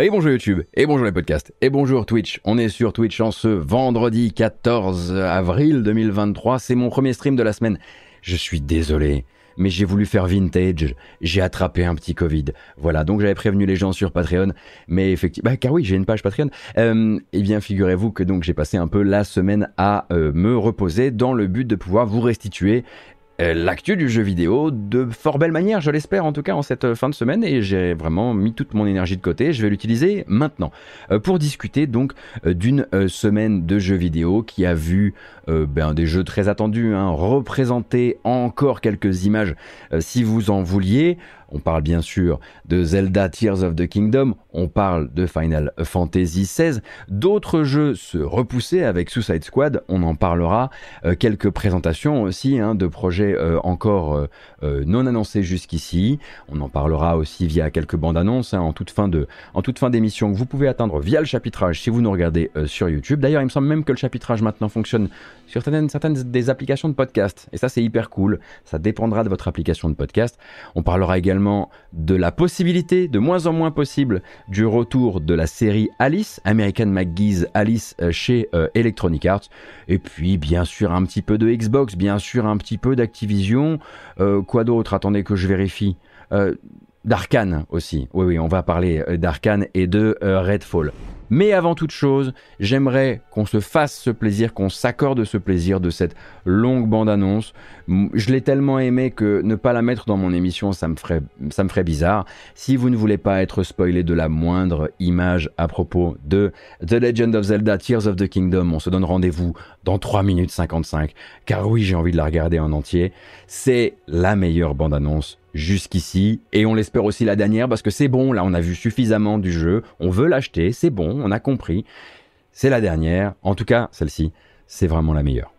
Et bonjour YouTube, et bonjour les podcasts, et bonjour Twitch. On est sur Twitch en ce vendredi 14 avril 2023. C'est mon premier stream de la semaine. Je suis désolé, mais j'ai voulu faire vintage. J'ai attrapé un petit Covid. Voilà, donc j'avais prévenu les gens sur Patreon. Mais effectivement, bah, car oui, j'ai une page Patreon. Euh, eh bien, figurez-vous que donc j'ai passé un peu la semaine à euh, me reposer dans le but de pouvoir vous restituer l'actu du jeu vidéo de fort belle manière, je l'espère en tout cas en cette euh, fin de semaine et j'ai vraiment mis toute mon énergie de côté, je vais l'utiliser maintenant euh, pour discuter donc d'une semaine de jeux vidéo qui a vu ben, des jeux très attendus, hein, représenter encore quelques images si vous en vouliez. On parle bien sûr de Zelda Tears of the Kingdom, on parle de Final Fantasy XVI, d'autres jeux se repoussaient avec Suicide Squad, on en parlera, euh, quelques présentations aussi hein, de projets euh, encore euh, non annoncés jusqu'ici, on en parlera aussi via quelques bandes annonces hein, en toute fin de, en toute fin d'émission que vous pouvez atteindre via le chapitrage si vous nous regardez sur YouTube. D'ailleurs, il me semble même que le chapitrage maintenant fonctionne sur certaines, certaines des applications de podcast, et ça c'est hyper cool, ça dépendra de votre application de podcast. On parlera également de la possibilité, de moins en moins possible, du retour de la série Alice, American McGee's Alice euh, chez euh, Electronic Arts, et puis bien sûr un petit peu de Xbox, bien sûr un petit peu d'Activision, euh, quoi d'autre? Attendez que je vérifie. D'Arkane aussi. Oui, oui, on va parler d'Arkane et de Redfall. Mais avant toute chose, j'aimerais qu'on se fasse ce plaisir, qu'on s'accorde ce plaisir de cette longue bande-annonce. Je l'ai tellement aimé que ne pas la mettre dans mon émission, ça me, ferait, ça me ferait bizarre. Si vous ne voulez pas être spoilé de la moindre image à propos de The Legend of Zelda Tears of the Kingdom, on se donne rendez-vous dans 3 minutes 55. Car oui, j'ai envie de la regarder en entier. C'est la meilleure bande-annonce jusqu'ici et on l'espère aussi la dernière parce que c'est bon, là on a vu suffisamment du jeu, on veut l'acheter, c'est bon, on a compris. C'est la dernière, en tout cas celle-ci, c'est vraiment la meilleure.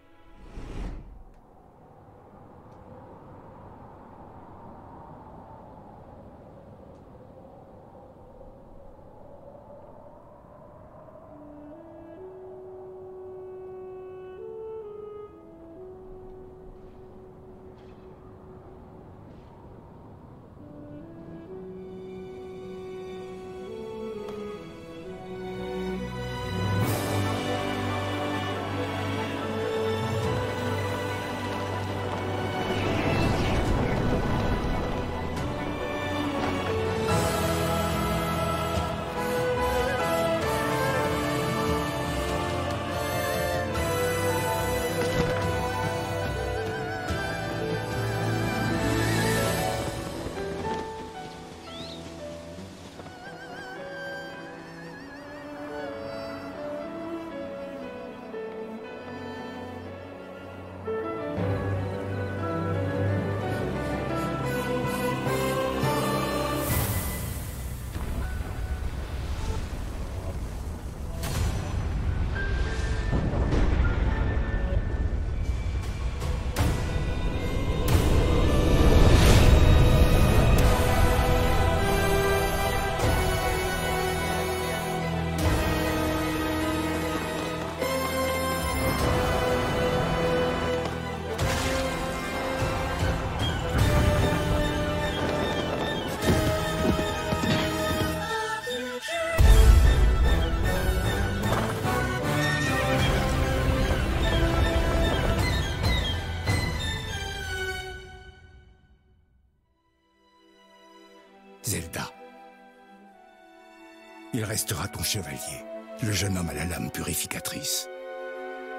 Restera ton chevalier, le jeune homme à la lame purificatrice.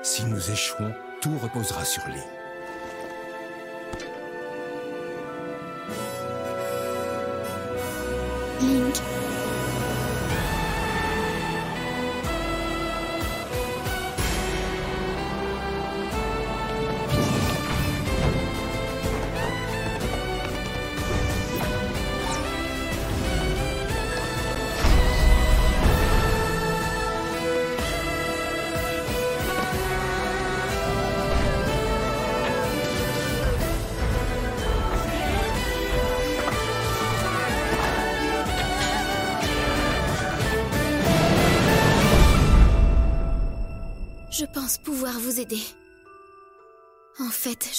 Si nous échouons, tout reposera sur lui.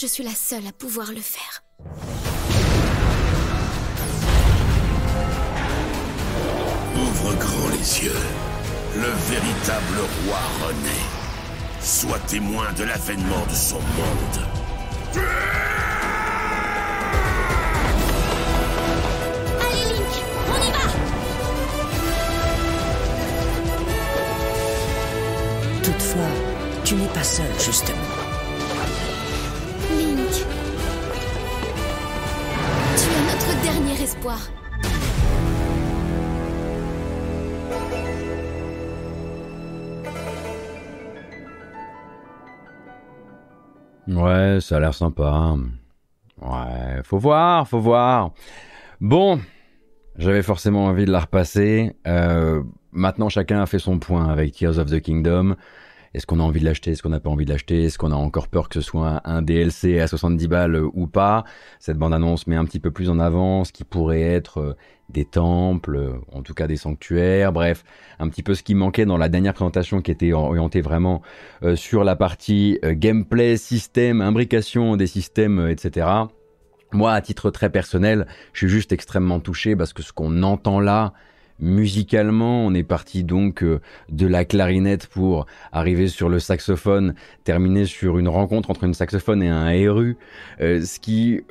Je suis la seule à pouvoir le faire. Ouvre grand les yeux. Le véritable roi renaît. Sois témoin de l'avènement de son monde. Allez, Link, on y va Toutefois, tu n'es pas seul, justement. Ouais, ça a l'air sympa. Ouais, faut voir, faut voir. Bon, j'avais forcément envie de la repasser. Euh, maintenant, chacun a fait son point avec Tears of the Kingdom. Est-ce qu'on a envie de l'acheter? Est-ce qu'on n'a pas envie de l'acheter? Est-ce qu'on a encore peur que ce soit un DLC à 70 balles ou pas? Cette bande-annonce met un petit peu plus en avant ce qui pourrait être euh, des temples, euh, en tout cas des sanctuaires, bref, un petit peu ce qui manquait dans la dernière présentation qui était orientée vraiment euh, sur la partie gameplay, système, imbrication des systèmes, etc. Moi, à titre très personnel, je suis juste extrêmement touché parce que ce qu'on entend là, Musicalement, on est parti donc euh, de la clarinette pour arriver sur le saxophone, terminer sur une rencontre entre une saxophone et un héru, euh, ce qui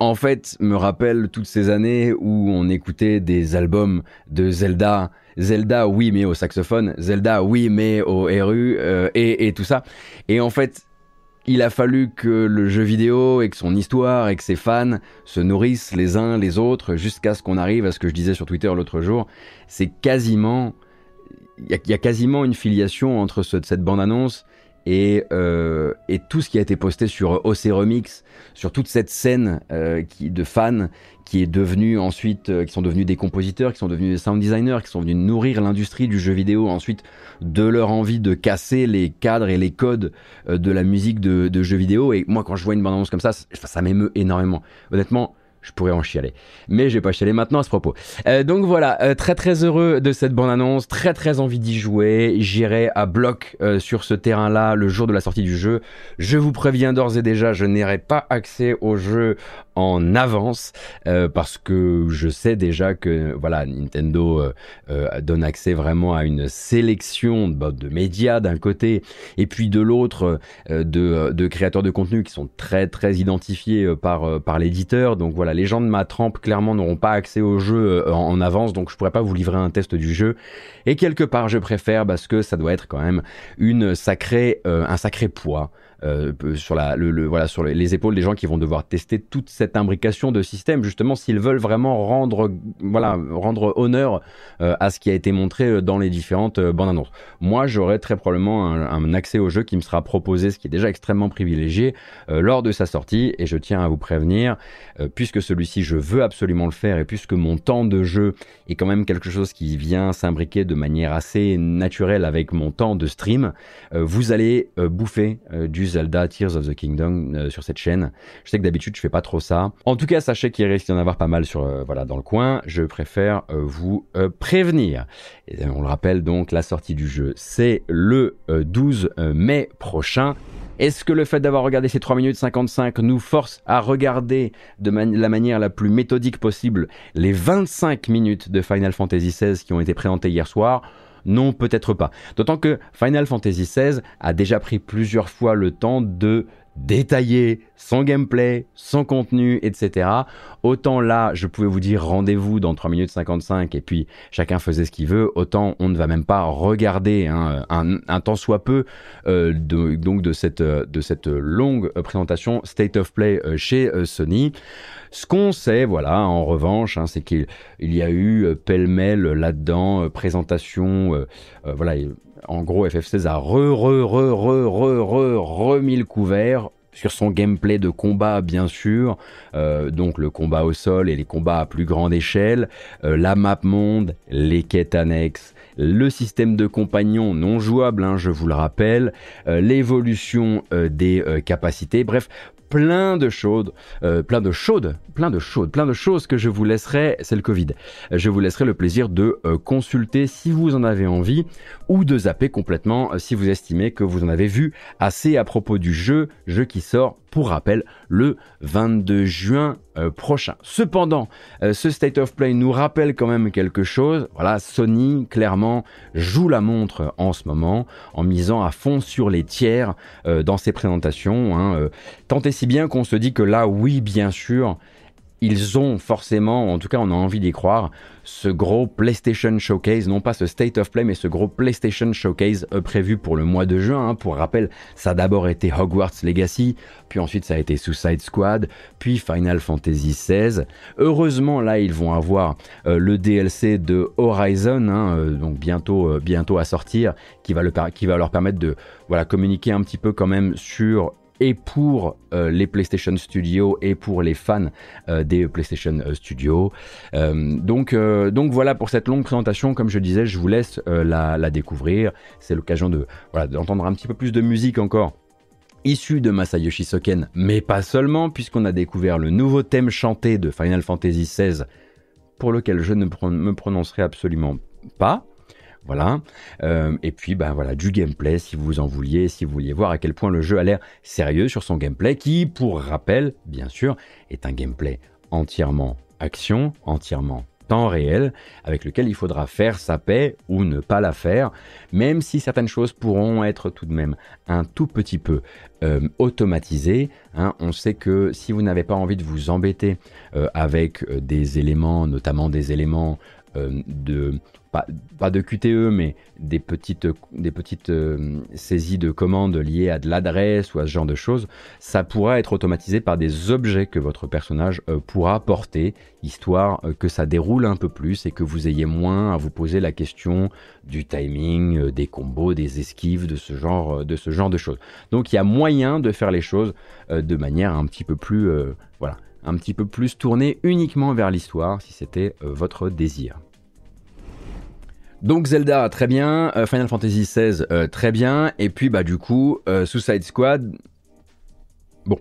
en fait me rappelle toutes ces années où on écoutait des albums de Zelda, Zelda oui mais au saxophone, Zelda oui mais au héru euh, et, et tout ça. Et en fait, il a fallu que le jeu vidéo et que son histoire et que ses fans se nourrissent les uns les autres jusqu'à ce qu'on arrive à ce que je disais sur Twitter l'autre jour. C'est quasiment. Il y, a quasiment une filiation entre cette bande-annonce et, euh, et, tout ce qui a été posté sur OC Remix, sur toute cette scène euh, qui, de fans qui est devenu ensuite, euh, qui sont devenus des compositeurs, qui sont devenus des sound designers, qui sont venus nourrir l'industrie du jeu vidéo ensuite de leur envie de casser les cadres et les codes euh, de la musique de, de jeux vidéo. Et moi, quand je vois une bande-annonce comme ça, ça m'émeut énormément. Honnêtement, je pourrais en chialer. Mais je vais pas chialer maintenant à ce propos. Euh, donc voilà, euh, très très heureux de cette bande-annonce, très très envie d'y jouer. J'irai à bloc euh, sur ce terrain-là le jour de la sortie du jeu. Je vous préviens d'ores et déjà, je n'aurai pas accès au jeu en avance euh, parce que je sais déjà que voilà Nintendo euh, euh, donne accès vraiment à une sélection de, de médias d'un côté et puis de l'autre de, de, créateurs de contenu qui sont très très identifiés par, par l'éditeur. Donc voilà les gens de ma trempe clairement n'auront pas accès au jeu en, en, avance. Donc je pourrais pas vous livrer un test du jeu. Et quelque part je préfère parce que ça doit être quand même une sacrée un sacré poids euh, sur, les épaules des gens qui vont devoir tester toute cette imbrication de système, justement, s'ils veulent vraiment rendre honneur euh, à ce qui a été montré euh, dans les différentes bandes annonces. Moi, j'aurai très probablement un, un, accès au jeu qui me sera proposé, ce qui est déjà extrêmement privilégié, lors de sa sortie, et je tiens à vous prévenir, puisque celui-ci, je veux absolument le faire, et puisque mon temps de jeu est quand même quelque chose qui vient s'imbriquer de manière assez naturelle avec mon temps de stream, vous allez bouffer du Zelda Tears of the Kingdom euh, sur cette chaîne. Je sais que d'habitude je fais pas trop ça. En tout cas, sachez qu'il risque d'y en avoir pas mal sur euh, voilà dans le coin. Je préfère euh, vous prévenir. On le rappelle donc, la sortie du jeu c'est le 12 mai prochain. Est-ce que le fait d'avoir regardé ces 3 minutes 55 nous force à regarder de la manière la plus méthodique possible les 25 minutes de Final Fantasy XVI qui ont été présentées hier soir? Non, peut-être pas. D'autant que Final Fantasy XVI a déjà pris plusieurs fois le temps de détailler son gameplay, son contenu, etc. Autant là, je pouvais vous dire rendez-vous dans 3 minutes 55 et puis chacun faisait ce qu'il veut, autant on ne va même pas regarder hein, un, temps soit peu euh, de, donc de cette, longue présentation State of Play euh, chez euh, Sony. Ce qu'on sait, voilà, en revanche, hein, c'est qu'il y a eu pêle-mêle là-dedans, présentation, voilà, en gros, FF16 a re, re, re, re, re, re, remis le couvert sur son gameplay de combat bien sûr, donc le combat au sol et les combats à plus grande échelle, la map monde, les quêtes annexes, le système de compagnons non jouable, hein, je vous le rappelle, l'évolution des capacités, bref, plein de choses, plein de chaudes, plein de chaudes, plein de choses que je vous laisserai, c'est le Covid, je vous laisserai le plaisir de consulter si vous en avez envie ou de zapper complètement si vous estimez que vous en avez vu assez à propos du jeu, jeu qui sort pour rappel, le 22 juin euh, prochain. Cependant, euh, ce State of Play nous rappelle quand même quelque chose. Voilà, Sony, clairement, joue la montre en ce moment, en misant à fond sur les tiers euh, dans ses présentations. Hein, tant et si bien qu'on se dit que là, oui, bien sûr, ils ont forcément, en tout cas on a envie d'y croire, ce gros PlayStation Showcase, non pas ce State of Play, mais ce gros PlayStation Showcase euh, prévu pour le mois de juin. Hein. Pour rappel, ça a d'abord été Hogwarts Legacy, puis ensuite ça a été Suicide Squad, puis Final Fantasy XVI. Heureusement, là, ils vont avoir euh, le DLC de Horizon, hein, euh, donc bientôt, bientôt à sortir, qui va, qui va leur permettre de voilà, communiquer un petit peu quand même sur et pour euh, les PlayStation Studios et pour les fans euh, des PlayStation euh, Studios. donc, donc voilà pour cette longue présentation. Comme je disais, je vous laisse la, découvrir. C'est l'occasion de voilà d'entendre un petit peu plus de musique encore issue de Masayoshi Soken, mais pas seulement, puisqu'on a découvert le nouveau thème chanté de Final Fantasy XVI, pour lequel je ne me prononcerai absolument pas. Voilà. Euh, et puis, ben voilà, du gameplay si vous en vouliez, si vous vouliez voir à quel point le jeu a l'air sérieux sur son gameplay, qui, pour rappel, bien sûr, est un gameplay entièrement action, entièrement temps réel, avec lequel il faudra faire sa paix ou ne pas la faire, même si certaines choses pourront être tout de même un tout petit peu euh, automatisées. Hein. On sait que si vous n'avez pas envie de vous embêter euh, avec des éléments, notamment des éléments de pas, de QTE, mais des petites, euh, saisies de commandes liées à de l'adresse ou à ce genre de choses, ça pourra être automatisé par des objets que votre personnage euh, pourra porter, histoire euh, que ça déroule un peu plus et que vous ayez moins à vous poser la question du timing, des combos, des esquives, de ce genre de, ce genre de choses. Donc il y a moyen de faire les choses de manière un petit peu plus, voilà, un petit peu plus tournée uniquement vers l'histoire, si c'était votre désir. Donc Zelda, très bien. Euh, Final Fantasy XVI, euh, très bien. Et puis, bah, du coup, euh, Suicide Squad. Bon.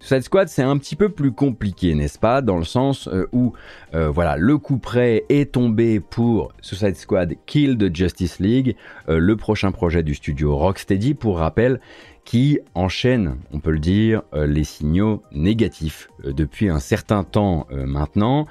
Suicide Squad, c'est un petit peu plus compliqué, n'est-ce pas? Dans le sens où, voilà, le coup près est tombé pour Suicide Squad Kill the Justice League, le prochain projet du studio Rocksteady, pour rappel, qui enchaîne, on peut le dire, les signaux négatifs depuis un certain temps maintenant.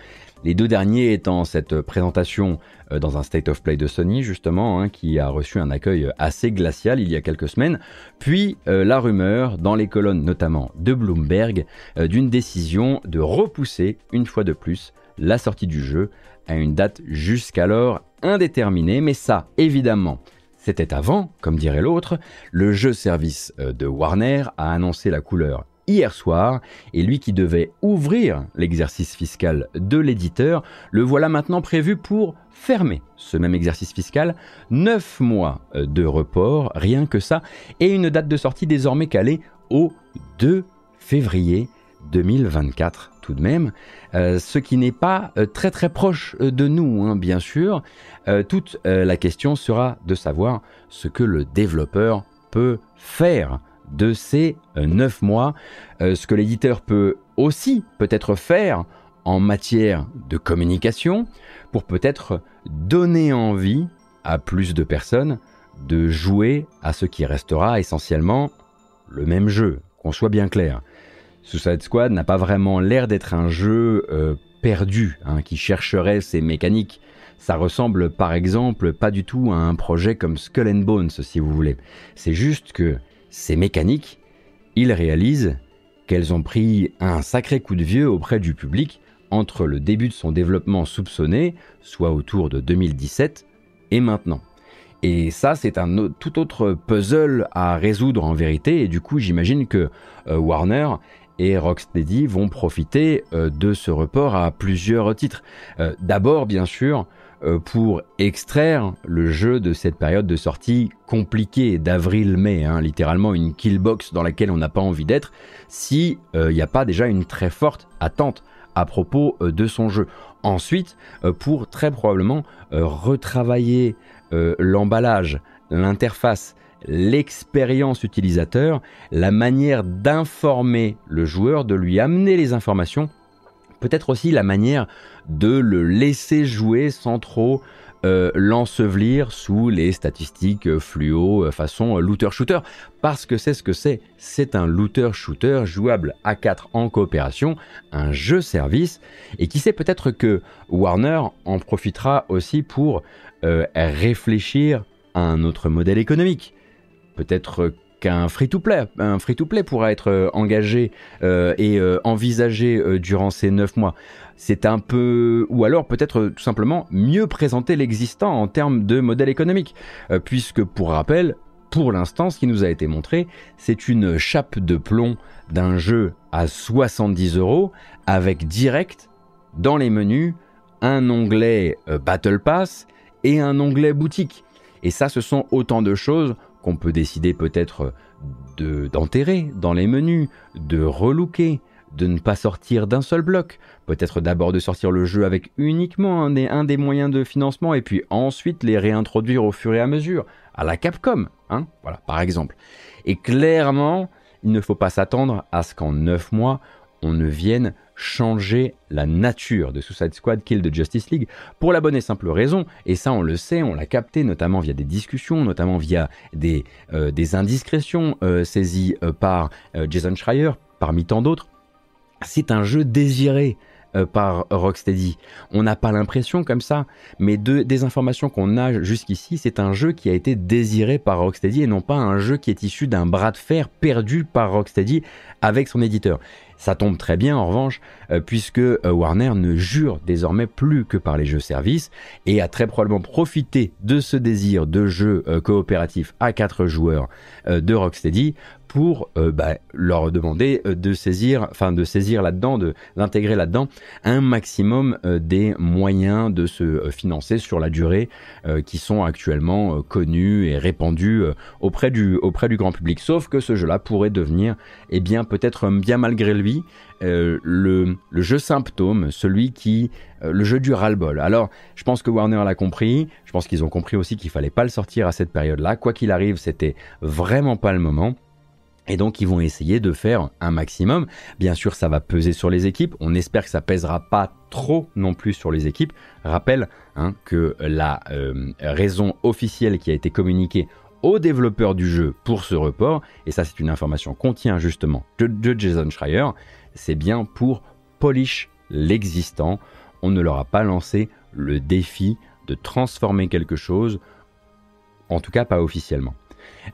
Les deux derniers étant cette présentation euh, dans un State of Play de Sony justement, hein, qui a reçu un accueil assez glacial il y a quelques semaines, puis euh, la rumeur dans les colonnes notamment de Bloomberg euh, d'une décision de repousser une fois de plus la sortie du jeu à une date jusqu'alors indéterminée, mais ça évidemment c'était avant, comme dirait l'autre, le jeu service de Warner a annoncé la couleur hier soir, et lui qui devait ouvrir l'exercice fiscal de l'éditeur, le voilà maintenant prévu pour fermer ce même exercice fiscal, 9 mois de report, rien que ça, et une date de sortie désormais calée au 2 février 2024 tout de même, euh, ce qui n'est pas euh, très très proche euh, de nous, hein, bien sûr. toute la question sera de savoir ce que le développeur peut faire de ces euh, neuf mois, euh, ce que l'éditeur peut aussi peut-être faire en matière de communication pour peut-être donner envie à plus de personnes de jouer à ce qui restera essentiellement le même jeu, qu'on soit bien clair. Suicide Squad n'a pas vraiment l'air d'être un jeu euh, perdu, hein, qui chercherait ses mécaniques. Ça ressemble par exemple pas du tout à un projet comme Skull and Bones, si vous voulez. C'est juste que ces mécaniques, il réalise qu'elles ont pris un sacré coup de vieux auprès du public entre le début de son développement soupçonné, soit autour de 2017, et maintenant. Et ça, c'est un tout autre puzzle à résoudre en vérité, et du coup, j'imagine que euh, Warner et Rocksteady vont profiter euh, de ce report à plusieurs titres. Euh, d'abord, bien sûr, pour extraire le jeu de cette période de sortie compliquée d'avril-mai, hein, littéralement une killbox dans laquelle on n'a pas envie d'être, si il n'y a pas déjà une très forte attente à propos de son jeu. Ensuite, pour très probablement retravailler l'emballage, l'interface, l'expérience utilisateur, la manière d'informer le joueur, de lui amener les informations, peut-être aussi la manière de le laisser jouer sans trop euh, l'ensevelir sous les statistiques euh, fluo euh, façon looter-shooter, parce que c'est ce que c'est, c'est un looter-shooter jouable à 4 en coopération, un jeu service, et qui sait peut-être que Warner en profitera aussi pour réfléchir à un autre modèle économique. Peut-être qu'un free-to-play. Un free-to-play pourra être engagé et envisagé durant ces 9 mois c'est un peu, ou alors peut-être tout simplement mieux présenter l'existant en termes de modèle économique, euh, puisque pour rappel, pour l'instant, ce qui nous a été montré, c'est une chape de plomb d'un jeu à 70 euros avec direct dans les menus un onglet euh, Battle Pass et un onglet boutique. Et ça, ce sont autant de choses peut décider peut-être d'enterrer dans les menus, de relooker, de ne pas sortir d'un seul bloc, peut-être d'abord de sortir le jeu avec uniquement un des, un des, moyens de financement et puis ensuite les réintroduire au fur et à mesure, à la Capcom, hein, voilà, par exemple. Et clairement, il ne faut pas s'attendre à ce qu'en 9 mois, on ne vienne changer la nature de Suicide Squad Kill de Justice League pour la bonne et simple raison, et ça on le sait, on l'a capté notamment via des discussions, notamment via des, euh, des indiscrétions euh, saisies euh, par Jason Schreier, parmi tant d'autres, c'est un jeu désiré par Rocksteady. On n'a pas l'impression comme ça, mais de, des informations qu'on a jusqu'ici, c'est un jeu qui a été désiré par Rocksteady et non pas un jeu qui est issu d'un bras de fer perdu par Rocksteady avec son éditeur. Ça tombe très bien en revanche, puisque euh, Warner ne jure désormais plus que par les jeux services et a très probablement profité de ce désir de jeu coopératif à quatre joueurs de Rocksteady pour euh, bah, leur demander euh, de saisir, enfin de saisir là-dedans, d'intégrer là-dedans un maximum euh, des moyens de se financer sur la durée qui sont actuellement connus et répandus auprès du auprès du grand public. Sauf que ce jeu-là pourrait devenir, eh bien peut-être bien malgré lui, le, le, jeu symptôme, celui qui, le jeu du ras-le-bol. Alors, je pense que Warner l'a compris. Je pense qu'ils ont compris aussi qu'il fallait pas le sortir à cette période-là. Quoi qu'il arrive, c'était vraiment pas le moment. Et donc ils vont essayer de faire un maximum. Bien sûr, ça va peser sur les équipes. On espère que ça pèsera pas trop non plus sur les équipes. Rappelle hein, que la euh, raison officielle qui a été communiquée aux développeurs du jeu pour ce report, et ça c'est une information qu'on tient justement de, de Jason Schreier, c'est bien pour polish l'existant. On ne leur a pas lancé le défi de transformer quelque chose, en tout cas pas officiellement.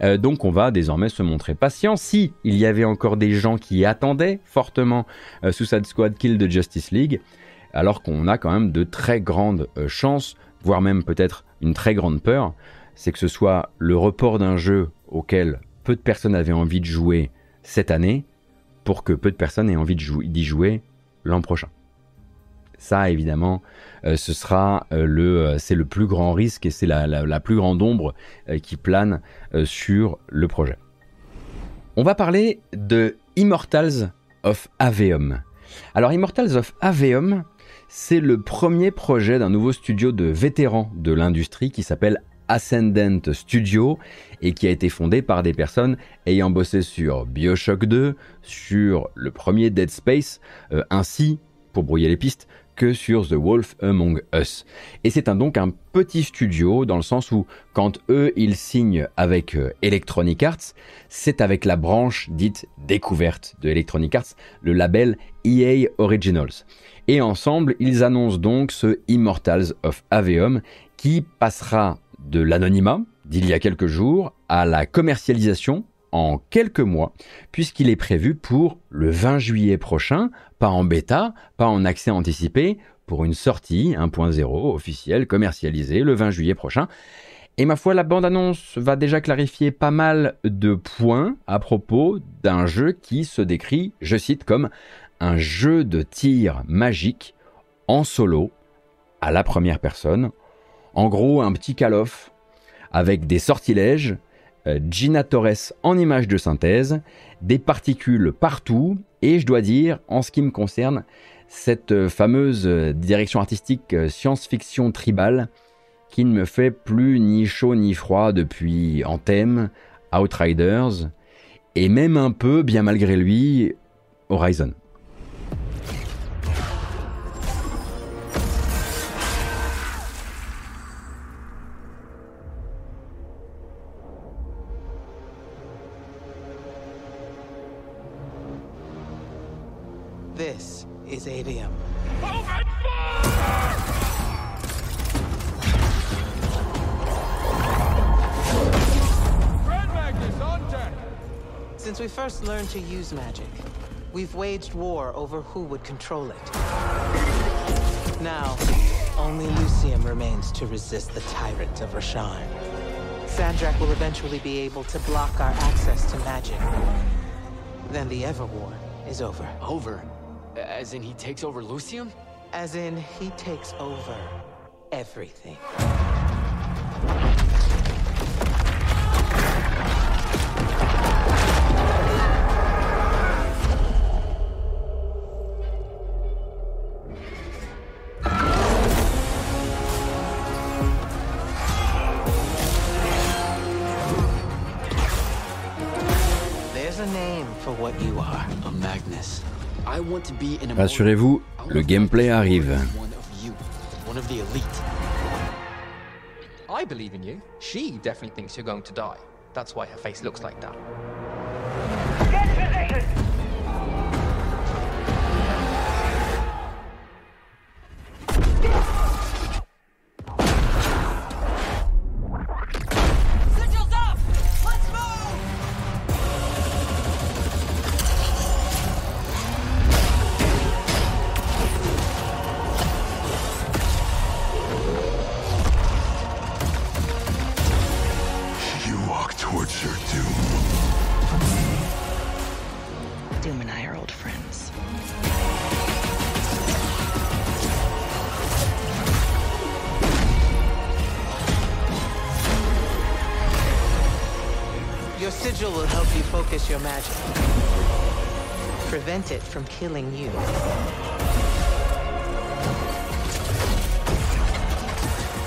Euh, donc on va désormais se montrer patient. Si il y avait encore des gens qui attendaient fortement euh, Suicide Squad Kill de Justice League, alors qu'on a quand même de très grandes euh, chances, voire même peut-être une très grande peur, c'est que ce soit le report d'un jeu auquel peu de personnes avaient envie de jouer cette année, pour que peu de personnes aient envie d'y jouer l'an prochain. Ça, évidemment, euh, euh, euh, c'est le plus grand risque et c'est la, plus grande ombre qui plane sur le projet. On va parler de Immortals of Aveum. Alors, Immortals of Aveum, c'est le premier projet d'un nouveau studio de vétérans de l'industrie qui s'appelle Ascendant Studio et qui a été fondé par des personnes ayant bossé sur Bioshock 2, sur le premier Dead Space, ainsi, pour brouiller les pistes, que sur The Wolf Among Us. Et c'est donc un petit studio dans le sens où quand eux ils signent avec euh, Electronic Arts, c'est avec la branche dite découverte de Electronic Arts, le label EA Originals. Et ensemble, ils annoncent donc ce Immortals of Aveum qui passera de l'anonymat d'il y a quelques jours à la commercialisation en quelques mois, puisqu'il est prévu pour le 20 juillet prochain, pas en bêta, pas en accès anticipé, pour une sortie 1.0 officielle commercialisée le 20 juillet prochain. Et ma foi, la bande-annonce va déjà clarifier pas mal de points à propos d'un jeu qui se décrit, je cite, comme un jeu de tir magique en solo, à la première personne. En gros, un petit call-off avec des sortilèges, euh, Gina Torres en image de synthèse, des particules partout, et je dois dire, en ce qui me concerne, cette euh, fameuse euh, direction artistique science-fiction tribale qui ne me fait plus ni chaud ni froid depuis Anthem, Outriders, et même un peu, bien malgré lui, Horizon. To use magic, we've waged war over who would control it. Now, only Lucium remains to resist the tyrant of Rashan. Sandrak will eventually be able to block our access to magic. Then the Everwar is over. Over? As in he takes over Lucium? As in, he takes over everything. Rassurez-vous, le gameplay arrive. I believe in you. She definitely thinks you're going to die. That's why her face looks like that. It from killing you.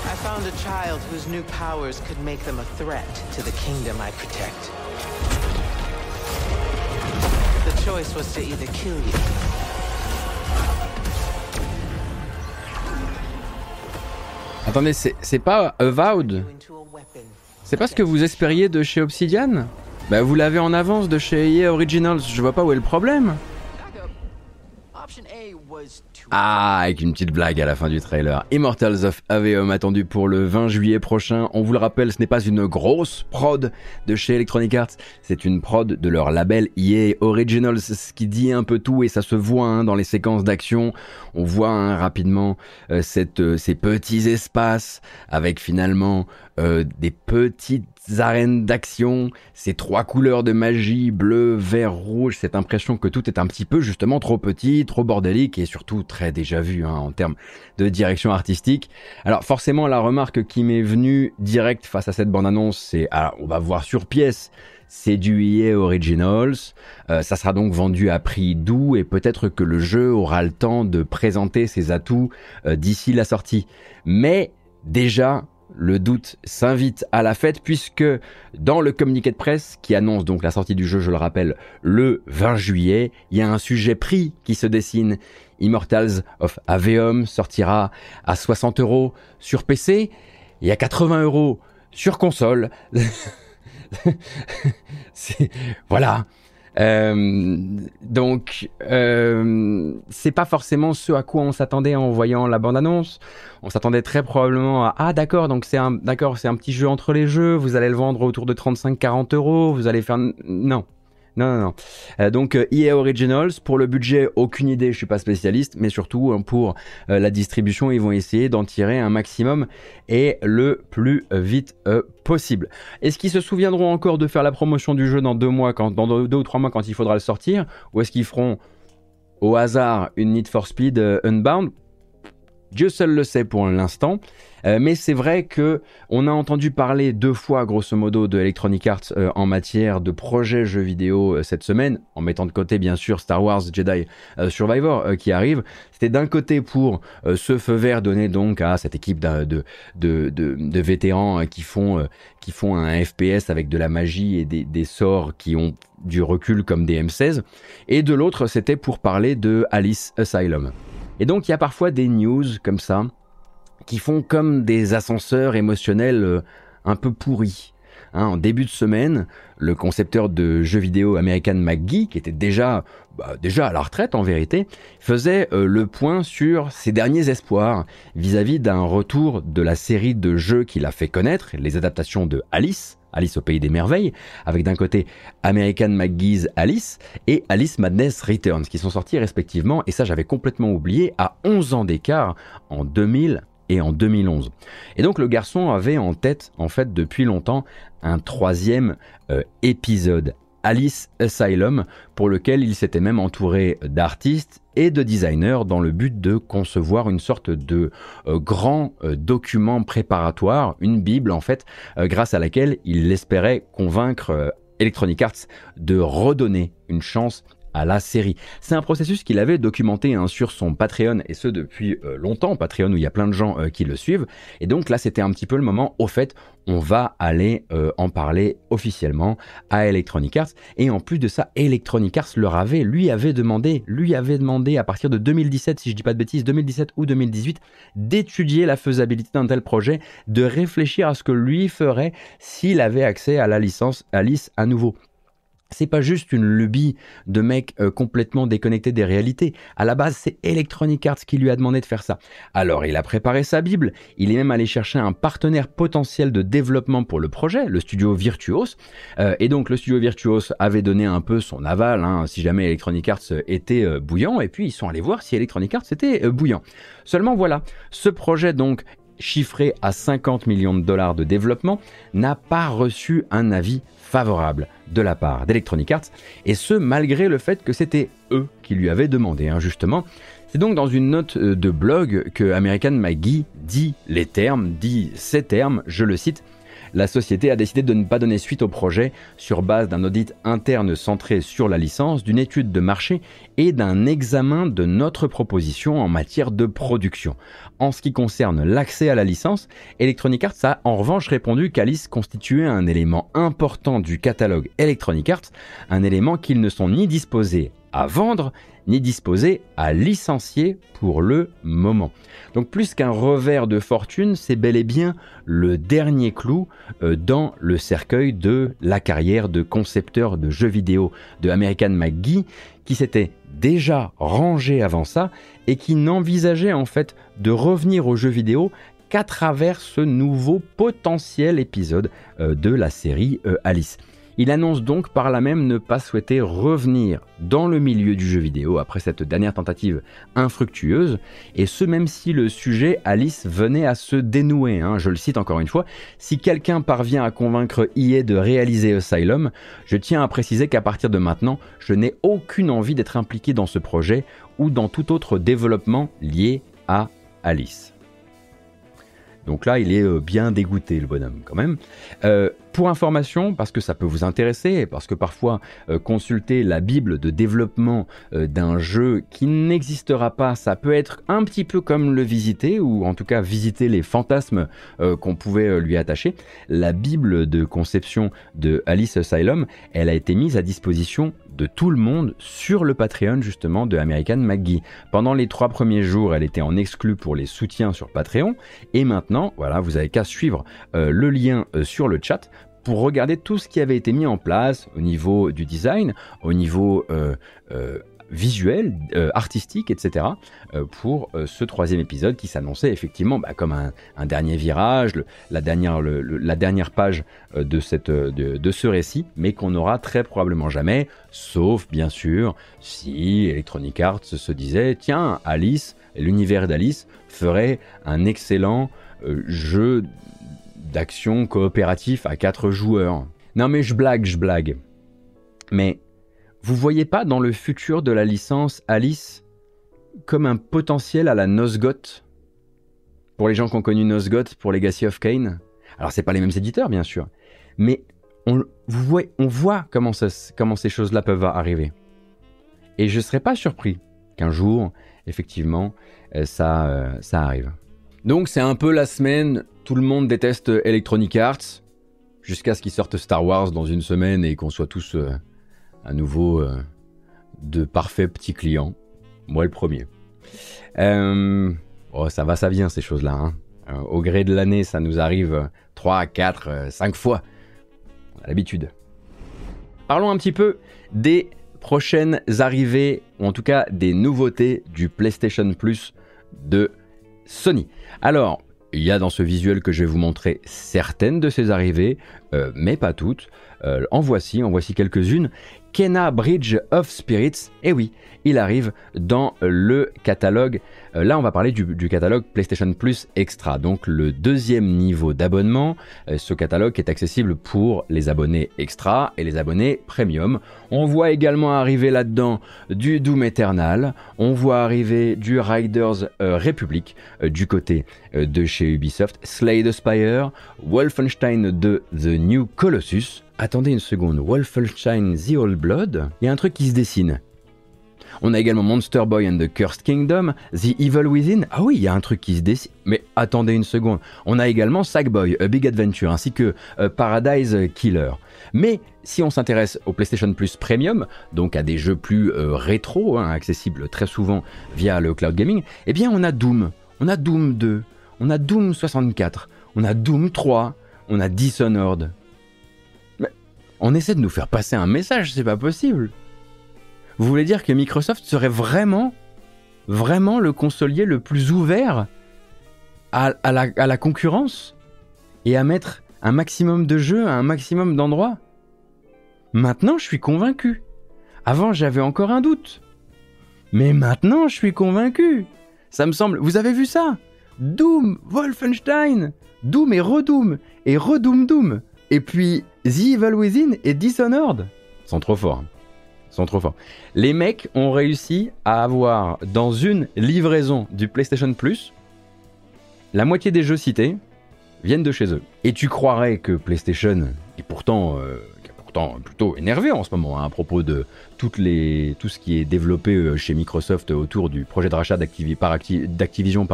I found a child whose new powers could make them a threat to the kingdom I protect. The choice was to either kill you Attendez, c'est pas Avowed C'est pas ce que vous espériez de chez Obsidian Bah vous l'avez en avance de chez EA Originals, je vois pas où est le problème. Ah, avec une petite blague à la fin du trailer. Immortals of Aveum attendu pour le 20 juillet prochain. On vous le rappelle, ce n'est pas une grosse prod de chez Electronic Arts, c'est une prod de leur label EA Originals, ce qui dit un peu tout et ça se voit hein, dans les séquences d'action. On voit hein, rapidement euh, euh, ces petits espaces avec finalement euh, des petites arènes d'action, ces trois couleurs de magie, bleu, vert, rouge, cette impression que tout est un petit peu justement trop petit, trop bordélique et surtout très déjà vu hein, en termes de direction artistique. Alors forcément la remarque qui m'est venue direct face à cette bande-annonce, c'est alors on va voir sur pièce, c'est du EA Originals, euh, ça sera donc vendu à prix doux et peut-être que le jeu aura le temps de présenter ses atouts euh, d'ici la sortie. Mais déjà, le doute s'invite à la fête puisque dans le communiqué de presse qui annonce donc la sortie du jeu, je le rappelle, le 20 juillet, il y a un sujet prix qui se dessine. Immortals of Aveum sortira à 60 euros sur PC et à 80 euros sur console. voilà. Euh, donc, euh, c'est pas forcément ce à quoi on s'attendait en voyant la bande-annonce. On s'attendait très probablement à ah d'accord, donc c'est un d'accord, c'est un petit jeu entre les jeux. Vous allez le vendre autour de 35-40 euros. Vous allez faire non, non, non, non. Euh, donc EA euh, e Originals, pour le budget, aucune idée, je suis pas spécialiste, mais surtout hein, pour euh, la distribution, ils vont essayer d'en tirer un maximum et le plus vite possible. Est-ce qu'ils se souviendront encore de faire la promotion du jeu dans deux mois, quand, dans deux, ou trois mois quand il faudra le sortir, ou est-ce qu'ils feront au hasard une Need for Speed Unbound? Dieu seul le sait pour l'instant, euh, mais c'est vrai que on a entendu parler deux fois, grosso modo, de Electronic Arts euh, en matière de projets jeux vidéo euh, cette semaine, en mettant de côté bien sûr Star Wars Jedi Survivor qui arrive. C'était d'un côté pour ce feu vert donné donc à cette équipe de, vétérans qui font, qui font un FPS avec de la magie et des, des sorts qui ont du recul comme des M16, et de l'autre c'était pour parler de Alice Asylum. Et donc il y a parfois des news comme ça qui font comme des ascenseurs émotionnels euh, un peu pourris. Hein, en début de semaine, le concepteur de jeux vidéo American McGee, qui était déjà, bah, déjà à la retraite en vérité, faisait euh, le point sur ses derniers espoirs vis-à-vis d'un retour de la série de jeux qu'il a fait connaître, les adaptations de Alice, Alice au pays des merveilles, avec d'un côté American McGee's Alice et Alice Madness Returns, qui sont sortis respectivement, et ça j'avais complètement oublié, à 11 ans d'écart en 2000 et en 2011. Et donc le garçon avait en tête, en fait, depuis longtemps, un troisième euh, épisode, Alice Asylum, pour lequel il s'était même entouré d'artistes et de designers dans le but de concevoir une sorte de euh, grand euh, document préparatoire, une bible en fait, grâce à laquelle il espérait convaincre Electronic Arts de redonner une chance la série. C'est un processus qu'il avait documenté hein, sur son Patreon et ce depuis euh, longtemps, Patreon où il y a plein de gens euh, qui le suivent. Et donc là, c'était un petit peu le moment, au fait, on va aller euh, en parler officiellement à Electronic Arts. Et en plus de ça, Electronic Arts leur avait, lui avait demandé, lui avait demandé à partir de 2017, si je dis pas de bêtises, 2017 ou 2018, d'étudier la faisabilité d'un tel projet, de réfléchir à ce que lui ferait s'il avait accès à la licence Alice à nouveau c'est pas juste une lubie de mec euh, complètement déconnecté des réalités. À la base, c'est Electronic Arts qui lui a demandé de faire ça. Alors, il a préparé sa Bible. Il est même allé chercher un partenaire potentiel de développement pour le projet, le studio Virtuos. Euh, et donc, le studio Virtuos avait donné un peu son aval, hein, si jamais Electronic Arts était euh, bouillant. Et puis, ils sont allés voir si Electronic Arts était bouillant. Seulement, voilà. Ce projet, donc, chiffré à 50 millions de dollars de développement, n'a pas reçu un avis favorable de la part d'Electronic Arts, et ce malgré le fait que c'était eux qui lui avaient demandé, hein. C'est donc dans une note euh, de blog que American McGee dit les termes, dit ces termes, je le cite, la société a décidé de ne pas donner suite au projet sur base d'un audit interne centré sur la licence, d'une étude de marché et d'un examen de notre proposition en matière de production. En ce qui concerne l'accès à la licence, Electronic Arts a en revanche répondu qu'Alice constituait un élément important du catalogue Electronic Arts, un élément qu'ils ne sont ni disposés à vendre ni disposé à licencier pour le moment. Donc plus qu'un revers de fortune, c'est bel et bien le dernier clou euh, dans le cercueil de la carrière de concepteur de jeux vidéo de American McGee qui s'était déjà rangé avant ça et qui n'envisageait en fait de revenir aux jeux vidéo qu'à travers ce nouveau potentiel épisode euh, de la série euh, Alice. Il annonce donc par là même ne pas souhaiter revenir dans le milieu du jeu vidéo après cette dernière tentative infructueuse, et ce même si le sujet Alice venait à se dénouer, hein. je le cite encore une fois, si quelqu'un parvient à convaincre EA de réaliser Asylum, je tiens à préciser qu'à partir de maintenant, je n'ai aucune envie d'être impliqué dans ce projet ou dans tout autre développement lié à Alice. Donc là, il est euh, bien dégoûté, le bonhomme, quand même. Euh, pour information, parce que ça peut vous intéresser, parce que parfois euh, consulter la Bible de développement d'un jeu qui n'existera pas, ça peut être un petit peu comme le visiter, ou en tout cas visiter les fantasmes qu'on pouvait lui attacher. La Bible de conception de Alice Asylum, elle a été mise à disposition de tout le monde sur le Patreon justement de American McGee. Pendant les trois premiers jours, elle était en exclu pour les soutiens sur Patreon, et maintenant, voilà, vous avez qu'à suivre euh, le lien euh, sur le chat pour regarder tout ce qui avait été mis en place au niveau du design, au niveau euh, visuel, euh, artistique, etc. Euh, pour euh, ce troisième épisode qui s'annonçait effectivement bah, comme un, dernier virage, la, dernière, page de, cette, de, ce récit, mais qu'on n'aura très probablement jamais, sauf bien sûr si Electronic Arts se disait tiens, Alice, l'univers d'Alice ferait un excellent jeu d'action coopératif à quatre joueurs. Non mais je blague, je blague. Mais vous voyez pas dans le futur de la licence Alice comme un potentiel à la Nosgoth? Pour les gens qui ont connu Nosgoth, pour Legacy of Kane. Alors c'est pas les mêmes éditeurs bien sûr, mais on, voit comment, ces choses-là peuvent arriver. Et je serais pas surpris qu'un jour, effectivement, euh, ça, euh, ça arrive. Donc c'est un peu la semaine, tout le monde déteste Electronic Arts, jusqu'à ce qu'ils sortent Star Wars dans une semaine et qu'on soit tous euh, à nouveau de parfaits petits clients. Moi le premier. oh, ça va, ça vient ces choses-là. Hein. au gré de l'année, ça nous arrive 3, 4, 5 fois. On l'habitude. Parlons un petit peu des prochaines arrivées, ou en tout cas des nouveautés du PlayStation Plus de Sony. Alors, il y a dans ce visuel que je vais vous montrer certaines de ces arrivées, euh, mais pas toutes. Euh, en voici, en voici quelques-unes. Kena Bridge of Spirits, et eh oui, il arrive dans le catalogue. Euh, là, on va parler du, catalogue PlayStation Plus Extra, donc le deuxième niveau d'abonnement. Euh, ce catalogue est accessible pour les abonnés Extra et les abonnés Premium. On voit également arriver là-dedans du Doom Eternal, on voit arriver du Riders Republic du côté de chez Ubisoft, Slay the Spire, Wolfenstein 2 The New Colossus, Attendez une seconde, Wolfenstein The Old Blood, il y a un truc qui se dessine. On a également Monster Boy and the Cursed Kingdom, The Evil Within. Ah oui, il y a un truc qui se dessine. Mais attendez une seconde. On a également Sackboy, A Big Adventure, ainsi que euh, Paradise Killer. Mais si on s'intéresse au PlayStation Plus Premium, donc à des jeux plus euh, rétro, hein, accessibles très souvent via le cloud gaming, eh bien on a Doom, on a Doom 2, on a Doom 64, on a Doom 3, on a Dishonored, on essaie de nous faire passer un message, c'est pas possible. Vous voulez dire que Microsoft serait vraiment, vraiment le consolier le plus ouvert à, la, concurrence et à mettre un maximum de jeux à un maximum d'endroits? Maintenant, je suis convaincu. Avant, j'avais encore un doute. Mais maintenant, je suis convaincu. Ça me semble. Vous avez vu ça? Doom, Wolfenstein, Doom et Redoom, et Redoom Doom. Et puis The Evil Within et Dishonored sont trop forts. Sont trop forts. Les mecs ont réussi à avoir dans une livraison du PlayStation Plus la moitié des jeux cités viennent de chez eux. Et tu croirais que PlayStation est pourtant, euh, pourtant plutôt énervé en ce moment hein, à propos de tout ce qui est développé euh, chez Microsoft autour du projet de rachat d'Activision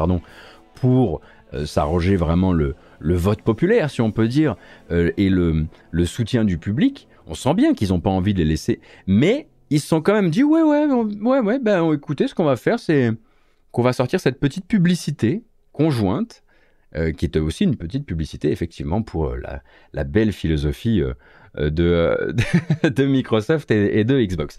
pour euh, s'arroger vraiment le, le vote populaire, si on peut dire, euh, et le, soutien du public. On sent bien qu'ils n'ont pas envie de les laisser, mais ils se sont quand même dit ouais, ouais, ouais, ouais, ben écoutez, ce qu'on va faire, c'est qu'on va sortir cette petite publicité conjointe, euh, qui est aussi une petite publicité, effectivement, pour euh, la, belle philosophie de, Microsoft et, de Xbox.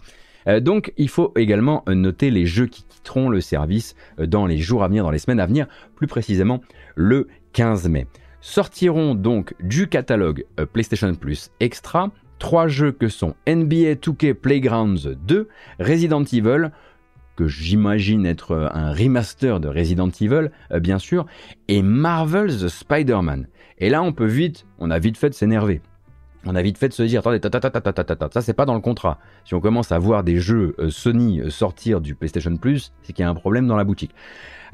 donc, il faut également noter les jeux qui quitteront le service dans les jours à venir, dans les semaines à venir, plus précisément le 15 mai. Sortiront donc du catalogue euh, PlayStation Plus Extra trois jeux que sont NBA 2K Playgrounds 2, Resident Evil, que j'imagine être euh, un remaster de Resident Evil, euh, bien sûr, et Marvel's Spider-Man. Et là, on peut vite, on a vite fait de s'énerver. On a vite fait de se dire, attendez, ça c'est pas dans le contrat. Si on commence à voir des jeux Sony sortir du PlayStation Plus, c'est qu'il y a un problème dans la boutique.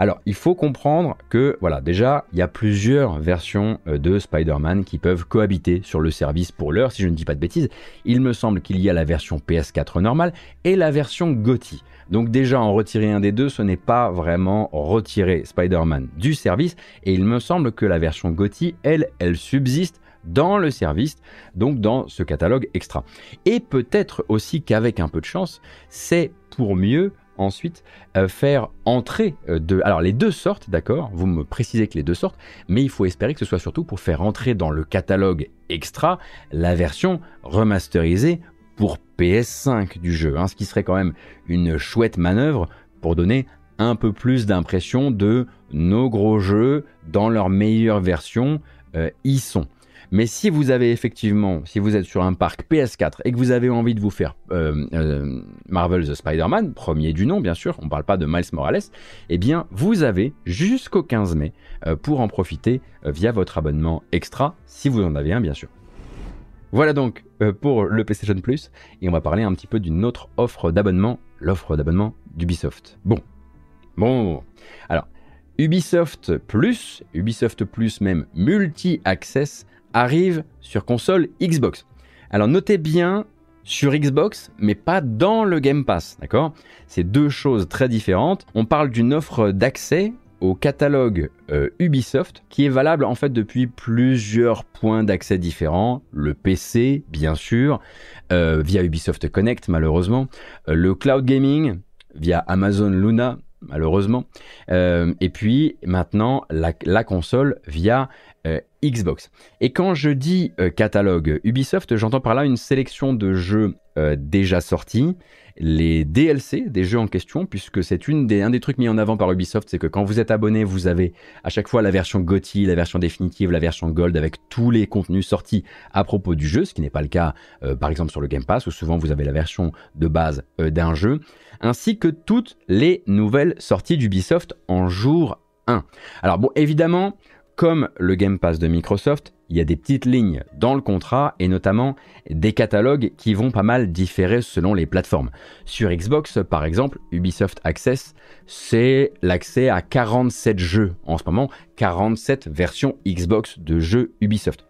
Alors, il faut comprendre que, voilà, déjà, il y a plusieurs versions euh, de Spider-Man qui peuvent cohabiter sur le service pour l'heure, si je ne dis pas de bêtises. Il me semble qu'il y a la version PS4 normale et la version GOTY. Donc déjà, en retirer un des deux, ce n'est pas vraiment retirer Spider-Man du service. Et il me semble que la version GOTY, elle, elle subsiste dans le service, donc dans ce catalogue extra. Et peut-être aussi qu'avec un peu de chance, c'est pour mieux ensuite euh, faire entrer euh, de... Alors les deux sortes, d'accord, vous me précisez que les deux sortes, mais il faut espérer que ce soit surtout pour faire entrer dans le catalogue extra la version remasterisée pour PS5 du jeu, hein, ce qui serait quand même une chouette manœuvre pour donner un peu plus d'impression de nos gros jeux dans leur meilleure version euh, y sont. Mais si vous avez effectivement, si vous êtes sur un parc PS4 et que vous avez envie de vous faire euh, euh, Marvel's Spider-Man, premier du nom bien sûr, on ne parle pas de Miles Morales, eh bien vous avez jusqu'au 15 mai euh, pour en profiter via votre abonnement extra, si vous en avez un bien sûr. Voilà donc pour le PlayStation Plus, et on va parler un petit peu d'une autre offre d'abonnement, l'offre d'abonnement d'Ubisoft. Bon, bon, alors Ubisoft Plus, Ubisoft Plus même multi-access, arrive sur console Xbox. Alors notez bien sur Xbox, mais pas dans le Game Pass, d'accord? C'est deux choses très différentes. On parle d'une offre d'accès au catalogue euh, Ubisoft qui est valable en fait depuis plusieurs points d'accès différents. Le PC, bien sûr, euh, via Ubisoft Connect malheureusement, euh, le cloud gaming via Amazon Luna malheureusement, et puis maintenant la, la console via Xbox. Et quand je dis catalogue Ubisoft, j'entends par là une sélection de jeux déjà sortis les DLC des jeux en question, puisque c'est une des, un des trucs mis en avant par Ubisoft, c'est que quand vous êtes abonné, vous avez à chaque fois la version GOTY, la version définitive, la version Gold, avec tous les contenus sortis à propos du jeu, ce qui n'est pas le cas euh, par exemple sur le Game Pass, où souvent vous avez la version de base euh, d'un jeu, ainsi que toutes les nouvelles sorties d'Ubisoft en jour 1. Alors bon, évidemment, comme le Game Pass de Microsoft, il y a des petites lignes dans le contrat et notamment des catalogues qui vont pas mal différer selon les plateformes. Sur Xbox, par exemple, Ubisoft Access, c'est l'accès à 47 jeux en ce moment, 47 versions Xbox de jeux Ubisoft.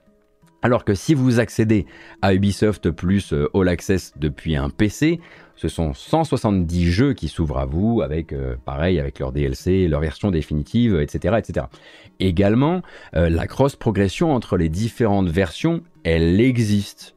Alors que si vous accédez à Ubisoft plus euh, All Access depuis un PC, ce sont 170 jeux qui s'ouvrent à vous avec, euh, pareil, avec leur DLC, leur version définitive, etc., etc. Également, euh, la cross-progression entre les différentes versions, elle existe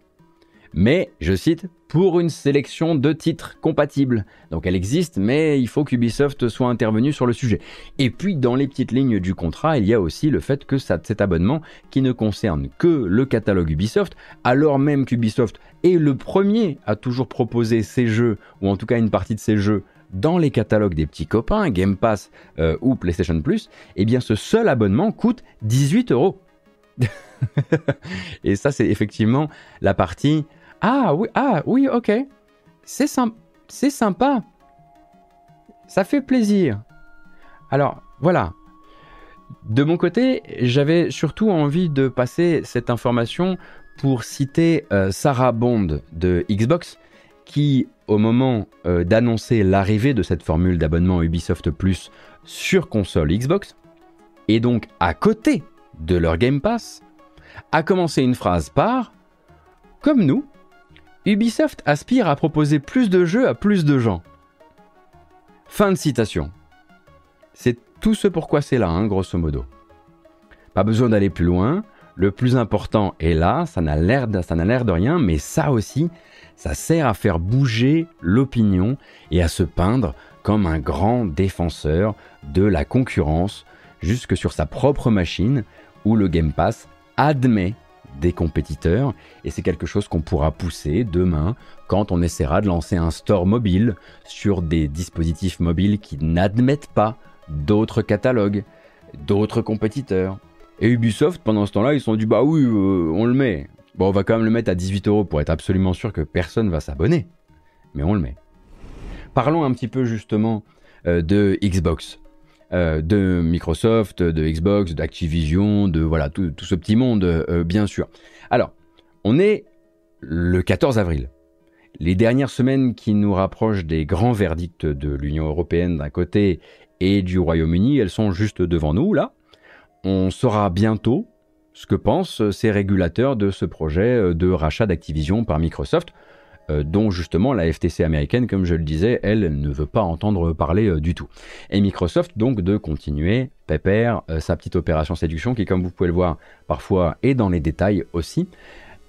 mais, je cite, pour une sélection de titres compatibles. Donc elle existe, mais il faut qu'Ubisoft soit intervenu sur le sujet. Et puis dans les petites lignes du contrat, il y a aussi le fait que cet abonnement, qui ne concerne que le catalogue Ubisoft, alors même qu'Ubisoft est le premier à toujours proposer ses jeux, ou en tout cas une partie de ses jeux, dans les catalogues des petits copains, Game Pass euh, ou PlayStation Plus, eh bien ce seul abonnement coûte 18 euros. Et ça, c'est effectivement la partie ah oui, ah oui, ok. C'est c'est sympa. Ça fait plaisir. Alors, voilà. De mon côté, j'avais surtout envie de passer cette information pour citer euh, Sarah Bond de Xbox, qui, au moment euh, d'annoncer l'arrivée de cette formule d'abonnement Ubisoft Plus sur console Xbox, et donc à côté de leur Game Pass, a commencé une phrase par Comme nous, Ubisoft aspire à proposer plus de jeux à plus de gens. Fin de citation. C'est tout ce pourquoi c'est là, hein, grosso modo. Pas besoin d'aller plus loin. Le plus important est là, ça n'a l'air de, de rien, mais ça aussi, ça sert à faire bouger l'opinion et à se peindre comme un grand défenseur de la concurrence jusque sur sa propre machine où le Game Pass admet des compétiteurs et c'est quelque chose qu'on pourra pousser demain quand on essaiera de lancer un store mobile sur des dispositifs mobiles qui n'admettent pas d'autres catalogues, d'autres compétiteurs. Et Ubisoft, pendant ce temps-là, ils se sont dit bah oui, euh, on le met. Bon, on va quand même le mettre à 18 euros pour être absolument sûr que personne va s'abonner. Mais on le met. Parlons un petit peu justement euh, de Xbox. Euh, de Microsoft, de Xbox, d'Activision, de voilà tout, ce petit monde, euh, bien sûr. Alors, on est le 14 avril. Les dernières semaines qui nous rapprochent des grands verdicts de l'Union européenne d'un côté et du Royaume-Uni, elles sont juste devant nous là. On saura bientôt ce que pensent ces régulateurs de ce projet euh, de rachat d'Activision par Microsoft. Euh, dont justement la FTC américaine, comme je le disais, elle ne veut pas entendre parler euh, du tout. Et Microsoft donc de continuer, pépère, euh, sa petite opération séduction qui, comme vous pouvez le voir, parfois est dans les détails aussi,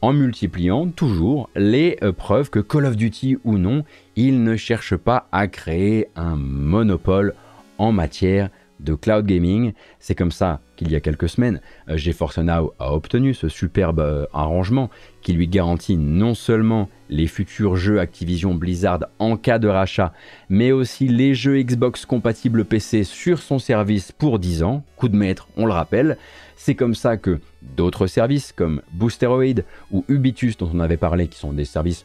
en multipliant toujours les preuves que Call of Duty ou non, il ne cherche pas à créer un monopole en matière de cloud gaming. C'est comme ça qu'il y a quelques semaines, GeForce Now a obtenu ce superbe arrangement qui lui garantit non seulement les futurs jeux Activision Blizzard en cas de rachat, mais aussi les jeux Xbox compatibles PC sur son service pour 10 ans, coup de maître, on le rappelle. C'est comme ça que d'autres services comme Boosteroid ou Ubitus dont on avait parlé, qui sont des services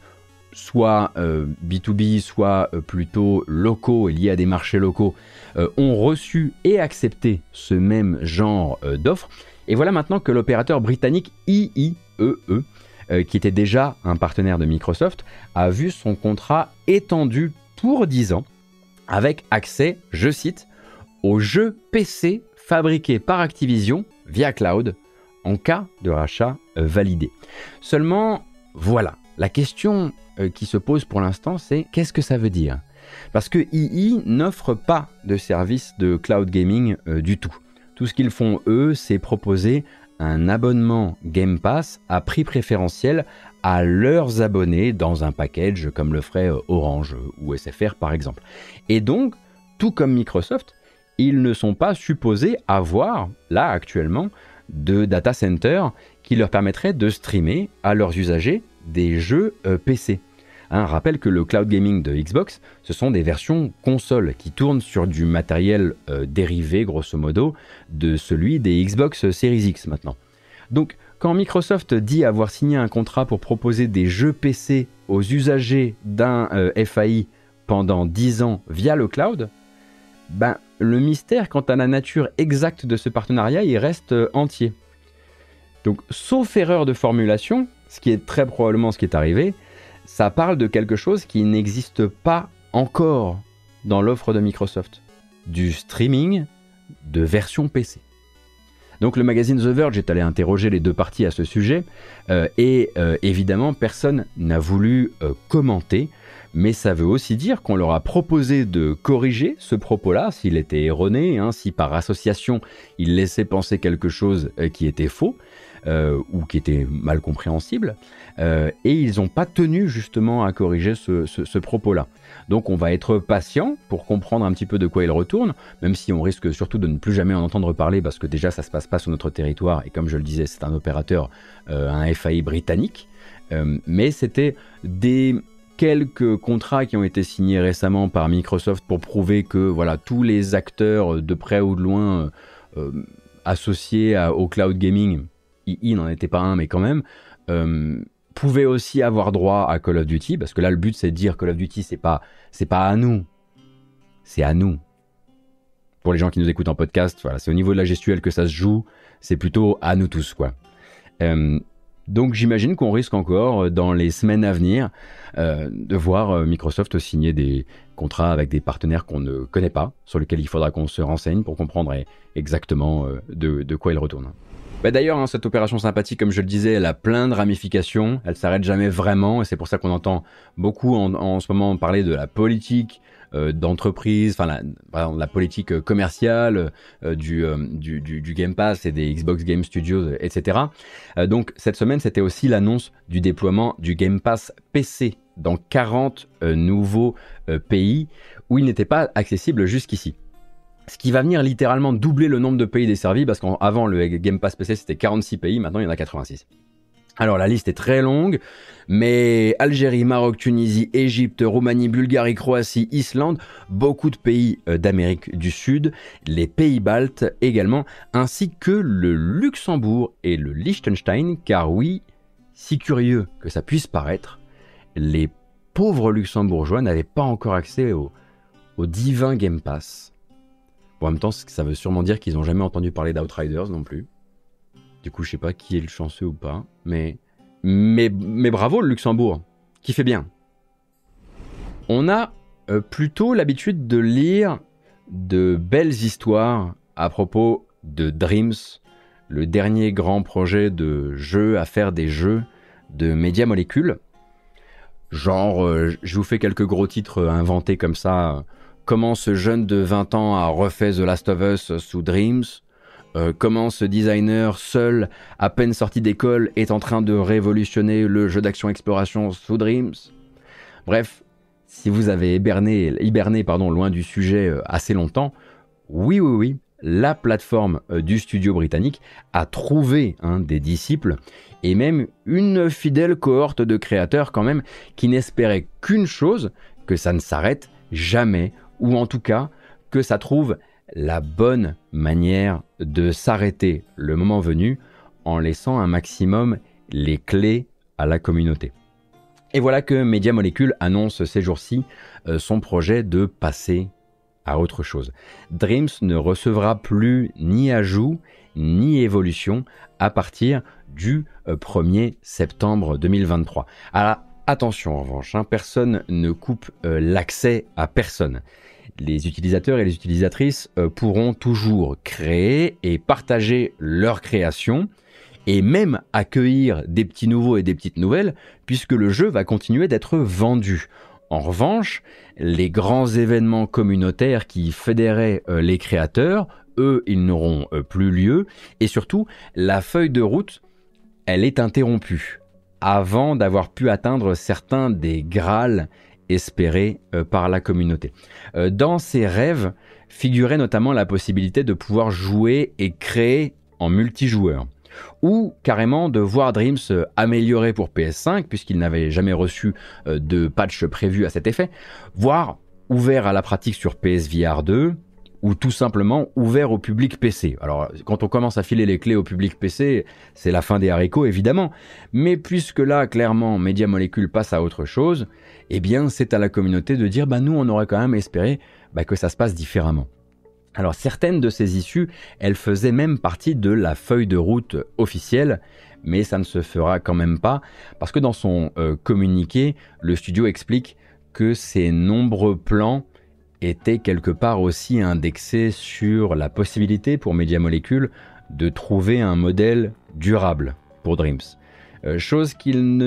soit B2B, euh, soit euh, plutôt locaux et liés à des marchés locaux, euh, ont reçu et accepté ce même genre d'offres. Et voilà maintenant que l'opérateur britannique IIEE euh, qui était déjà un partenaire de Microsoft, a vu son contrat étendu pour 10 ans avec accès, je cite, aux jeux PC fabriqués par Activision via cloud en cas de rachat validé. Seulement, voilà, la question qui se pose pour l'instant, c'est qu'est-ce que ça veut dire? Parce que II n'offre pas de service de cloud gaming euh, du tout. Tout ce qu'ils font, eux, c'est proposer un abonnement Game Pass à prix préférentiel à leurs abonnés dans un package comme le ferait Orange ou SFR par exemple. Et donc, tout comme Microsoft, ils ne sont pas supposés avoir, là actuellement, de data center qui leur permettrait de streamer à leurs usagers des jeux euh, PC. Un rappelle que le cloud gaming de Xbox, ce sont des versions consoles qui tournent sur du matériel euh, dérivé, grosso modo, de celui des Xbox Series X maintenant. Donc, quand Microsoft dit avoir signé un contrat pour proposer des jeux PC aux usagers d'un euh, FAI pendant 10 ans via le cloud, ben, le mystère quant à la nature exacte de ce partenariat, il reste euh, entier. Donc, sauf erreur de formulation, ce qui est très probablement ce qui est arrivé, ça parle de quelque chose qui n'existe pas encore dans l'offre de Microsoft. Du streaming de version PC. Donc le magazine The Verge est allé interroger les deux parties à ce sujet, euh, et euh, évidemment personne n'a voulu commenter mais ça veut aussi dire qu'on leur a proposé de corriger ce propos-là s'il était erroné, hein, si par association il laissait penser quelque chose euh, qui était faux euh, ou qui était mal compréhensible, euh, et ils n'ont pas tenu justement à corriger ce, propos-là. Donc on va être patient pour comprendre un petit peu de quoi il retourne, même si on risque surtout de ne plus jamais en entendre parler parce que déjà ça se passe pas sur notre territoire et comme je le disais c'est un opérateur, un FAI britannique. mais c'était des quelques contrats qui ont été signés récemment par Microsoft pour prouver que voilà tous les acteurs de près ou de loin euh, euh, associés au cloud gaming, il n'en était pas un mais quand même, euh, pouvaient aussi avoir droit à Call of Duty parce que là le but c'est de dire Call of Duty c'est pas c'est pas à nous, c'est à nous. Pour les gens qui nous écoutent en podcast, voilà, c'est au niveau de la gestuelle que ça se joue, c'est plutôt à nous tous quoi. Donc j'imagine qu'on risque encore euh, dans les semaines à venir euh, de voir euh, Microsoft signer des contrats avec des partenaires qu'on ne connaît pas, sur lesquels il faudra qu'on se renseigne pour comprendre exactement de, quoi ils retournent. Bah D'ailleurs, hein, cette opération sympathique, comme je le disais, elle a plein de ramifications, elle s'arrête jamais vraiment, et c'est pour ça qu'on entend beaucoup en, ce moment parler de la politique, euh, d'entreprise, enfin la, la, politique euh, commerciale euh, du, Game Pass et des Xbox Game Studios, etc. donc cette semaine, c'était aussi l'annonce du déploiement du Game Pass PC dans 40 nouveaux pays où il n'était pas accessible jusqu'ici. Ce qui va venir littéralement doubler le nombre de pays desservis parce qu'avant le Game Pass PC c'était 46 pays, maintenant il y en a 86. Alors la liste est très longue, mais Algérie, Maroc, Tunisie, Égypte, Roumanie, Bulgarie, Croatie, Islande, beaucoup de pays euh, d'Amérique du Sud, les pays baltes également, ainsi que le Luxembourg et le Liechtenstein, car oui, si curieux que ça puisse paraître, les pauvres luxembourgeois n'avaient pas encore accès au, au divin Game Pass. Bon, en même temps, ça veut sûrement dire qu'ils n'ont jamais entendu parler d'Outriders non plus. Du coup, je sais pas qui est le chanceux ou pas, mais mais, mais bravo le Luxembourg, qui fait bien. On a euh, plutôt l'habitude de lire de belles histoires à propos de Dreams, le dernier grand projet de jeu à faire des jeux de Media Molecule. Genre, euh, je vous fais quelques gros titres inventés comme ça. Comment ce jeune de 20 ans a refait The Last of Us sous Dreams? Euh, comment ce designer seul, à peine sorti d'école, est en train de révolutionner le jeu d'action exploration sous Dreams? Bref, si vous avez hiberné, loin du sujet euh, assez longtemps, oui, oui, oui, la plateforme euh, du studio britannique a trouvé des disciples et même une fidèle cohorte de créateurs quand même qui n'espéraient qu'une chose, que ça ne s'arrête jamais, ou en tout cas que ça trouve la bonne manière de s'arrêter le moment venu en laissant un maximum les clés à la communauté. Et voilà que Media Molecule annonce ces jours-ci euh, son projet de passer à autre chose. Dreams ne recevra plus ni ajout ni évolution à partir du 1er euh, septembre 2023. À Attention en revanche, hein, personne ne coupe euh, l'accès à personne. Les utilisateurs et les utilisatrices euh, pourront toujours créer et partager leurs créations et même accueillir des petits nouveaux et des petites nouvelles puisque le jeu va continuer d'être vendu. En revanche, les grands événements communautaires qui fédéraient euh, les créateurs, eux, ils n'auront plus lieu et surtout, la feuille de route, elle est interrompue avant d'avoir pu atteindre certains des grâles espérés euh, par la communauté. Euh, dans ces rêves figurait notamment la possibilité de pouvoir jouer et créer en multijoueur ou carrément de voir Dreams euh, amélioré pour PS5 puisqu'il n'avait jamais reçu de patch prévu à cet effet, voire ouvert à la pratique sur PSVR 2, ou tout simplement ouvert au public PC. Alors quand on commence à filer les clés au public PC, c'est la fin des haricots évidemment, mais puisque là clairement Media Molecule passe à autre chose, eh bien c'est à la communauté de dire bah nous on aurait quand même espéré bah, que ça se passe différemment. Alors certaines de ces issues, elles faisaient même partie de la feuille de route officielle, mais ça ne se fera quand même pas, parce que dans son euh, communiqué, le studio explique que ces nombreux plans était quelque part aussi indexé sur la possibilité pour Media Molecule de trouver un modèle durable pour Dreams. Euh, chose qu'ils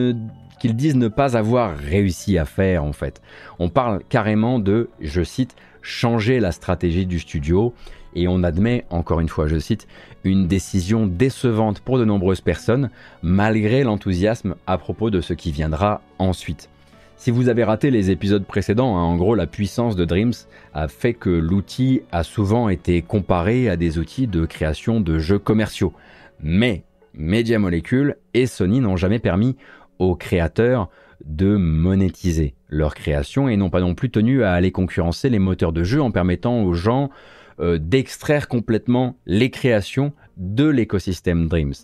disent ne pas avoir réussi à faire en fait. On parle carrément de, je cite, changer la stratégie du studio et on admet, encore une fois je cite, une décision décevante pour de nombreuses personnes malgré l'enthousiasme à propos de ce qui viendra ensuite. Si vous avez raté les épisodes précédents, hein, en gros la puissance de Dreams a fait que l'outil a souvent été comparé à des outils de création de jeux commerciaux. Mais Media Molecule et Sony n'ont jamais permis aux créateurs de monétiser leur création et n'ont pas non plus tenu à aller concurrencer les moteurs de jeu en permettant aux gens euh, d'extraire complètement les créations de l'écosystème Dreams.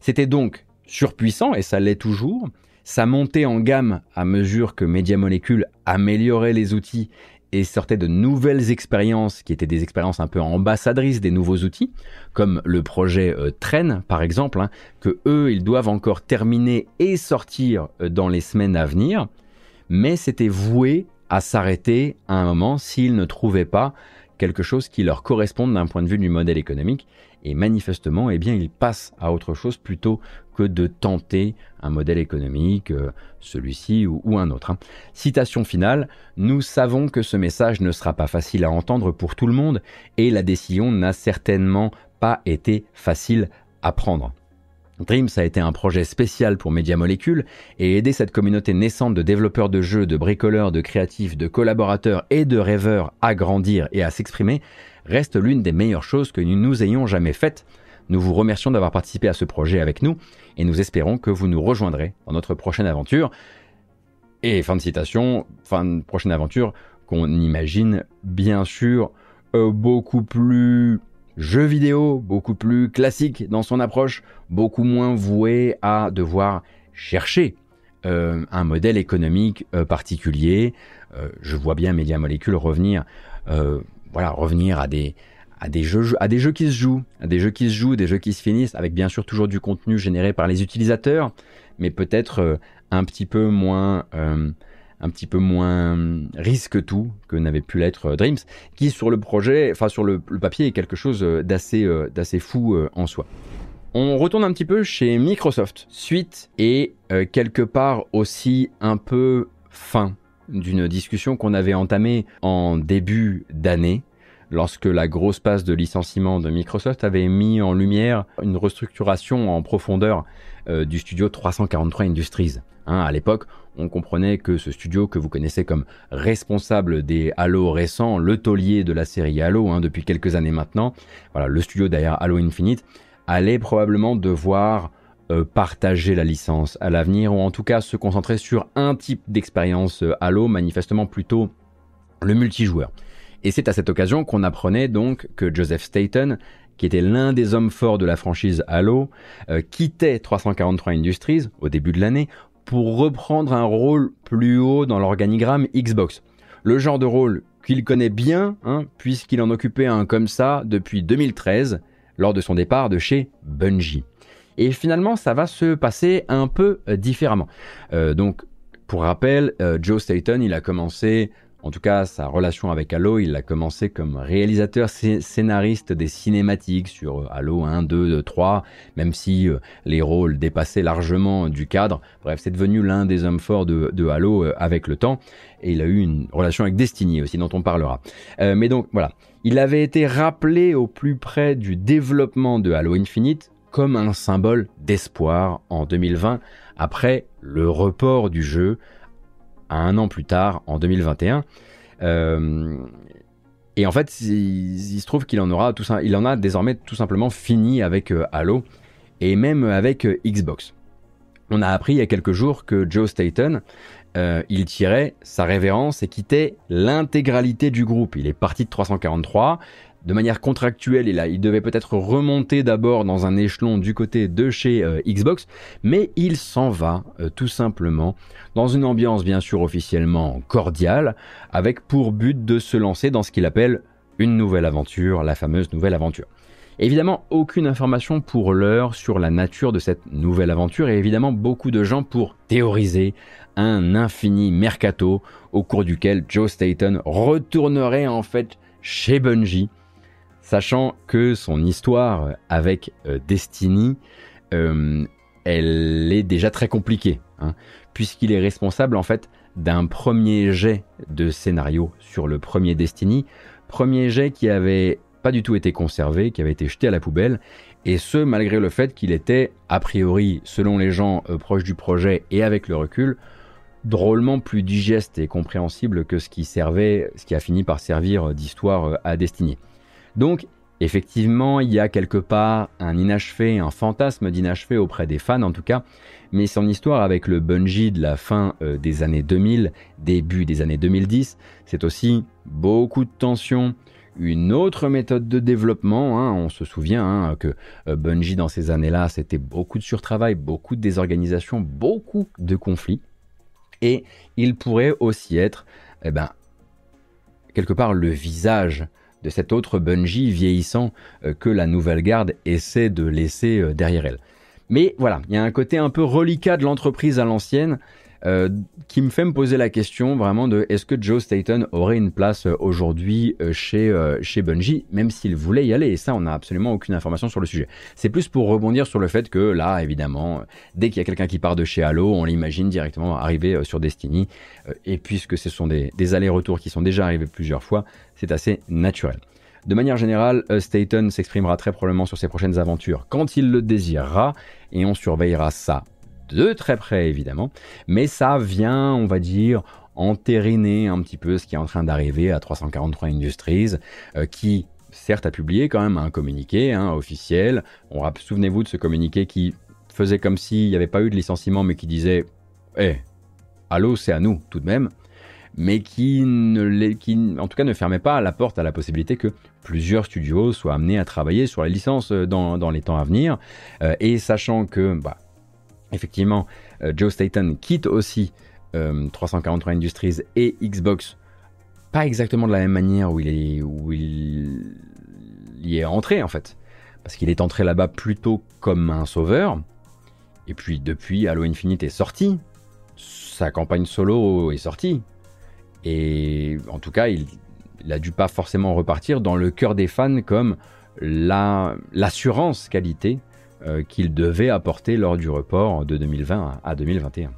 C'était donc surpuissant et ça l'est toujours, ça montait en gamme à mesure que Media Molecule améliorait les outils et sortait de nouvelles expériences qui étaient des expériences un peu ambassadrices des nouveaux outils, comme le projet euh, Train par exemple, hein, que eux ils doivent encore terminer et sortir euh, dans les semaines à venir, mais c'était voué à s'arrêter à un moment s'ils ne trouvaient pas quelque chose qui leur corresponde d'un point de vue du modèle économique et manifestement, eh bien, à autre chose plutôt que de tenter un modèle économique, euh, celui-ci ou, un autre. Hein. Citation finale, nous savons que ce message ne sera pas facile à entendre pour tout le monde et la décision n'a certainement pas été facile à prendre. Dreams a été un projet spécial pour Media Molecule et aider cette communauté naissante de développeurs de jeux, de bricoleurs, de créatifs, de collaborateurs et de rêveurs à grandir et à s'exprimer reste l'une des meilleures choses que nous ayons jamais faites. Nous vous remercions d'avoir participé à ce projet avec nous et nous espérons que vous nous rejoindrez dans notre prochaine aventure. Et fin de citation, fin de prochaine aventure qu'on imagine bien sûr euh, beaucoup plus jeu vidéo, beaucoup plus classique dans son approche, beaucoup moins voué à devoir chercher euh, un modèle économique euh, particulier. je vois bien Media Molecule revenir à des, jeux, qui se jouent, à des jeux qui se jouent, des jeux qui se finissent, avec bien sûr toujours du contenu généré par les utilisateurs, mais peut-être euh, un petit peu moins, euh, un petit peu moins risque tout que n'avait pu l'être euh, Dreams, qui sur le projet, enfin sur le, papier est quelque chose d'assez, d'assez fou en soi. On retourne un petit peu chez Microsoft. Suite et quelque part aussi un peu fin d'une discussion qu'on avait entamée en début d'année lorsque la grosse passe de licenciement de Microsoft avait mis en lumière une restructuration en profondeur euh, du studio 343 Industries. Hein, à l'époque, on comprenait que ce studio que vous connaissez comme responsable des Halo récents, le taulier de la série Halo hein, depuis quelques années maintenant, le studio derrière Halo Infinite, allait probablement devoir euh, partager la licence à l'avenir ou en tout cas se concentrer sur un type d'expérience euh, Halo, manifestement plutôt le multijoueur. Et c'est à cette occasion qu'on apprenait donc que Joseph Staten, qui était l'un des hommes forts de la franchise Halo, euh, quittait 343 Industries au début de l'année pour reprendre un rôle plus haut dans l'organigramme Xbox. Le genre de rôle qu'il connaît bien, hein, puisqu'il en occupait un comme ça depuis 2013, lors de son départ de chez Bungie. Et finalement, ça va se passer un peu euh, différemment. Euh, donc, pour rappel, Joe Staten, il a commencé en tout cas, sa relation avec Halo, il a commencé comme réalisateur scénariste des cinématiques sur euh, Halo 1, 2, 3, même si euh, les rôles dépassaient largement du cadre. Bref, c'est devenu l'un des hommes forts de, Halo euh, avec le temps. Et il a eu une relation avec Destiny aussi, dont on parlera. mais donc, voilà. Il avait été rappelé au plus près du développement de Halo Infinite comme un symbole d'espoir en 2020, après le report du jeu un an plus tard, en 2021. Euh, et en fait, il, se trouve qu'il en aura tout il en a désormais tout simplement fini avec euh, Halo et même avec euh, Xbox. On a appris il y a quelques jours que Joe Staten, il tirait sa révérence et quittait l'intégralité du groupe. Il est parti de 343 de manière contractuelle, il, devait peut-être remonter d'abord dans un échelon du côté de chez euh, Xbox, mais il s'en va euh, tout simplement dans une ambiance bien sûr officiellement cordiale, avec pour but de se lancer dans ce qu'il appelle une nouvelle aventure, la fameuse nouvelle aventure. Évidemment, aucune information pour l'heure sur la nature de cette nouvelle aventure et évidemment beaucoup de gens pour théoriser un infini mercato au cours duquel Joe Staten retournerait en fait chez Bungie sachant que son histoire avec euh, Destiny, euh, elle est déjà très compliquée, hein, puisqu'il est responsable en fait d'un premier jet de scénario sur le premier Destiny, premier jet qui avait pas du tout été conservé, qui avait été jeté à la poubelle, et ce malgré le fait qu'il était, a priori, selon les gens euh, proches du projet et avec le recul, drôlement plus digeste et compréhensible que ce qui servait, ce qui a fini par servir d'histoire à Destiny. Donc, effectivement, il y a quelque part un inachevé, un fantasme d'inachevé auprès des fans en tout cas, mais son histoire avec le Bungie de la fin euh, des années 2000, début des années 2010, c'est aussi beaucoup de tensions, une autre méthode de développement. Hein. on se souvient hein, que euh, Bungie dans ces années-là, c'était beaucoup de surtravail, beaucoup de désorganisation, beaucoup de conflits. Et il pourrait aussi être, eh ben, quelque part, le visage de cet autre Bungie vieillissant euh, que la nouvelle garde essaie de laisser euh, derrière elle. Mais voilà, il y a un côté un peu reliquat de l'entreprise à l'ancienne euh, qui me fait me poser la question vraiment de est-ce que Joe Staten aurait une place euh, aujourd'hui euh, chez, chez Bungie, même s'il voulait y aller? Et ça, on n'a absolument aucune information sur le sujet. C'est plus pour rebondir sur le fait que là, évidemment, dès qu'il y a quelqu'un qui part de chez Halo, on l'imagine directement arriver sur Destiny. et puisque ce sont des, des allers-retours qui sont déjà arrivés plusieurs fois, c'est assez naturel. De manière générale, Staten s'exprimera très probablement sur ses prochaines aventures quand il le désirera, et on surveillera ça de très près évidemment, mais ça vient, on va dire, entériner un petit peu ce qui est en train d'arriver à 343 Industries, euh, qui certes a publié quand même un communiqué hein, officiel. Souvenez-vous de ce communiqué qui faisait comme s'il n'y avait pas eu de licenciement, mais qui disait Eh, allô, c'est à nous tout de même mais qui, en tout cas, ne fermait pas la porte à la possibilité que plusieurs studios soient amenés à travailler sur les licences euh, dans, les temps à venir. Euh, et sachant que, bah, effectivement, euh, Joe Staten quitte aussi 343 euh, Industries et Xbox, pas exactement de la même manière où il, est, y est entré en fait. Parce qu'il est entré là-bas plutôt comme un sauveur. Et puis depuis, Halo Infinite est sorti. Sa campagne solo est sortie. Et en tout cas, il, n'a dû pas forcément repartir dans le cœur des fans comme l'assurance qualité qu'il devait apporter lors du report de 2020 à 2021.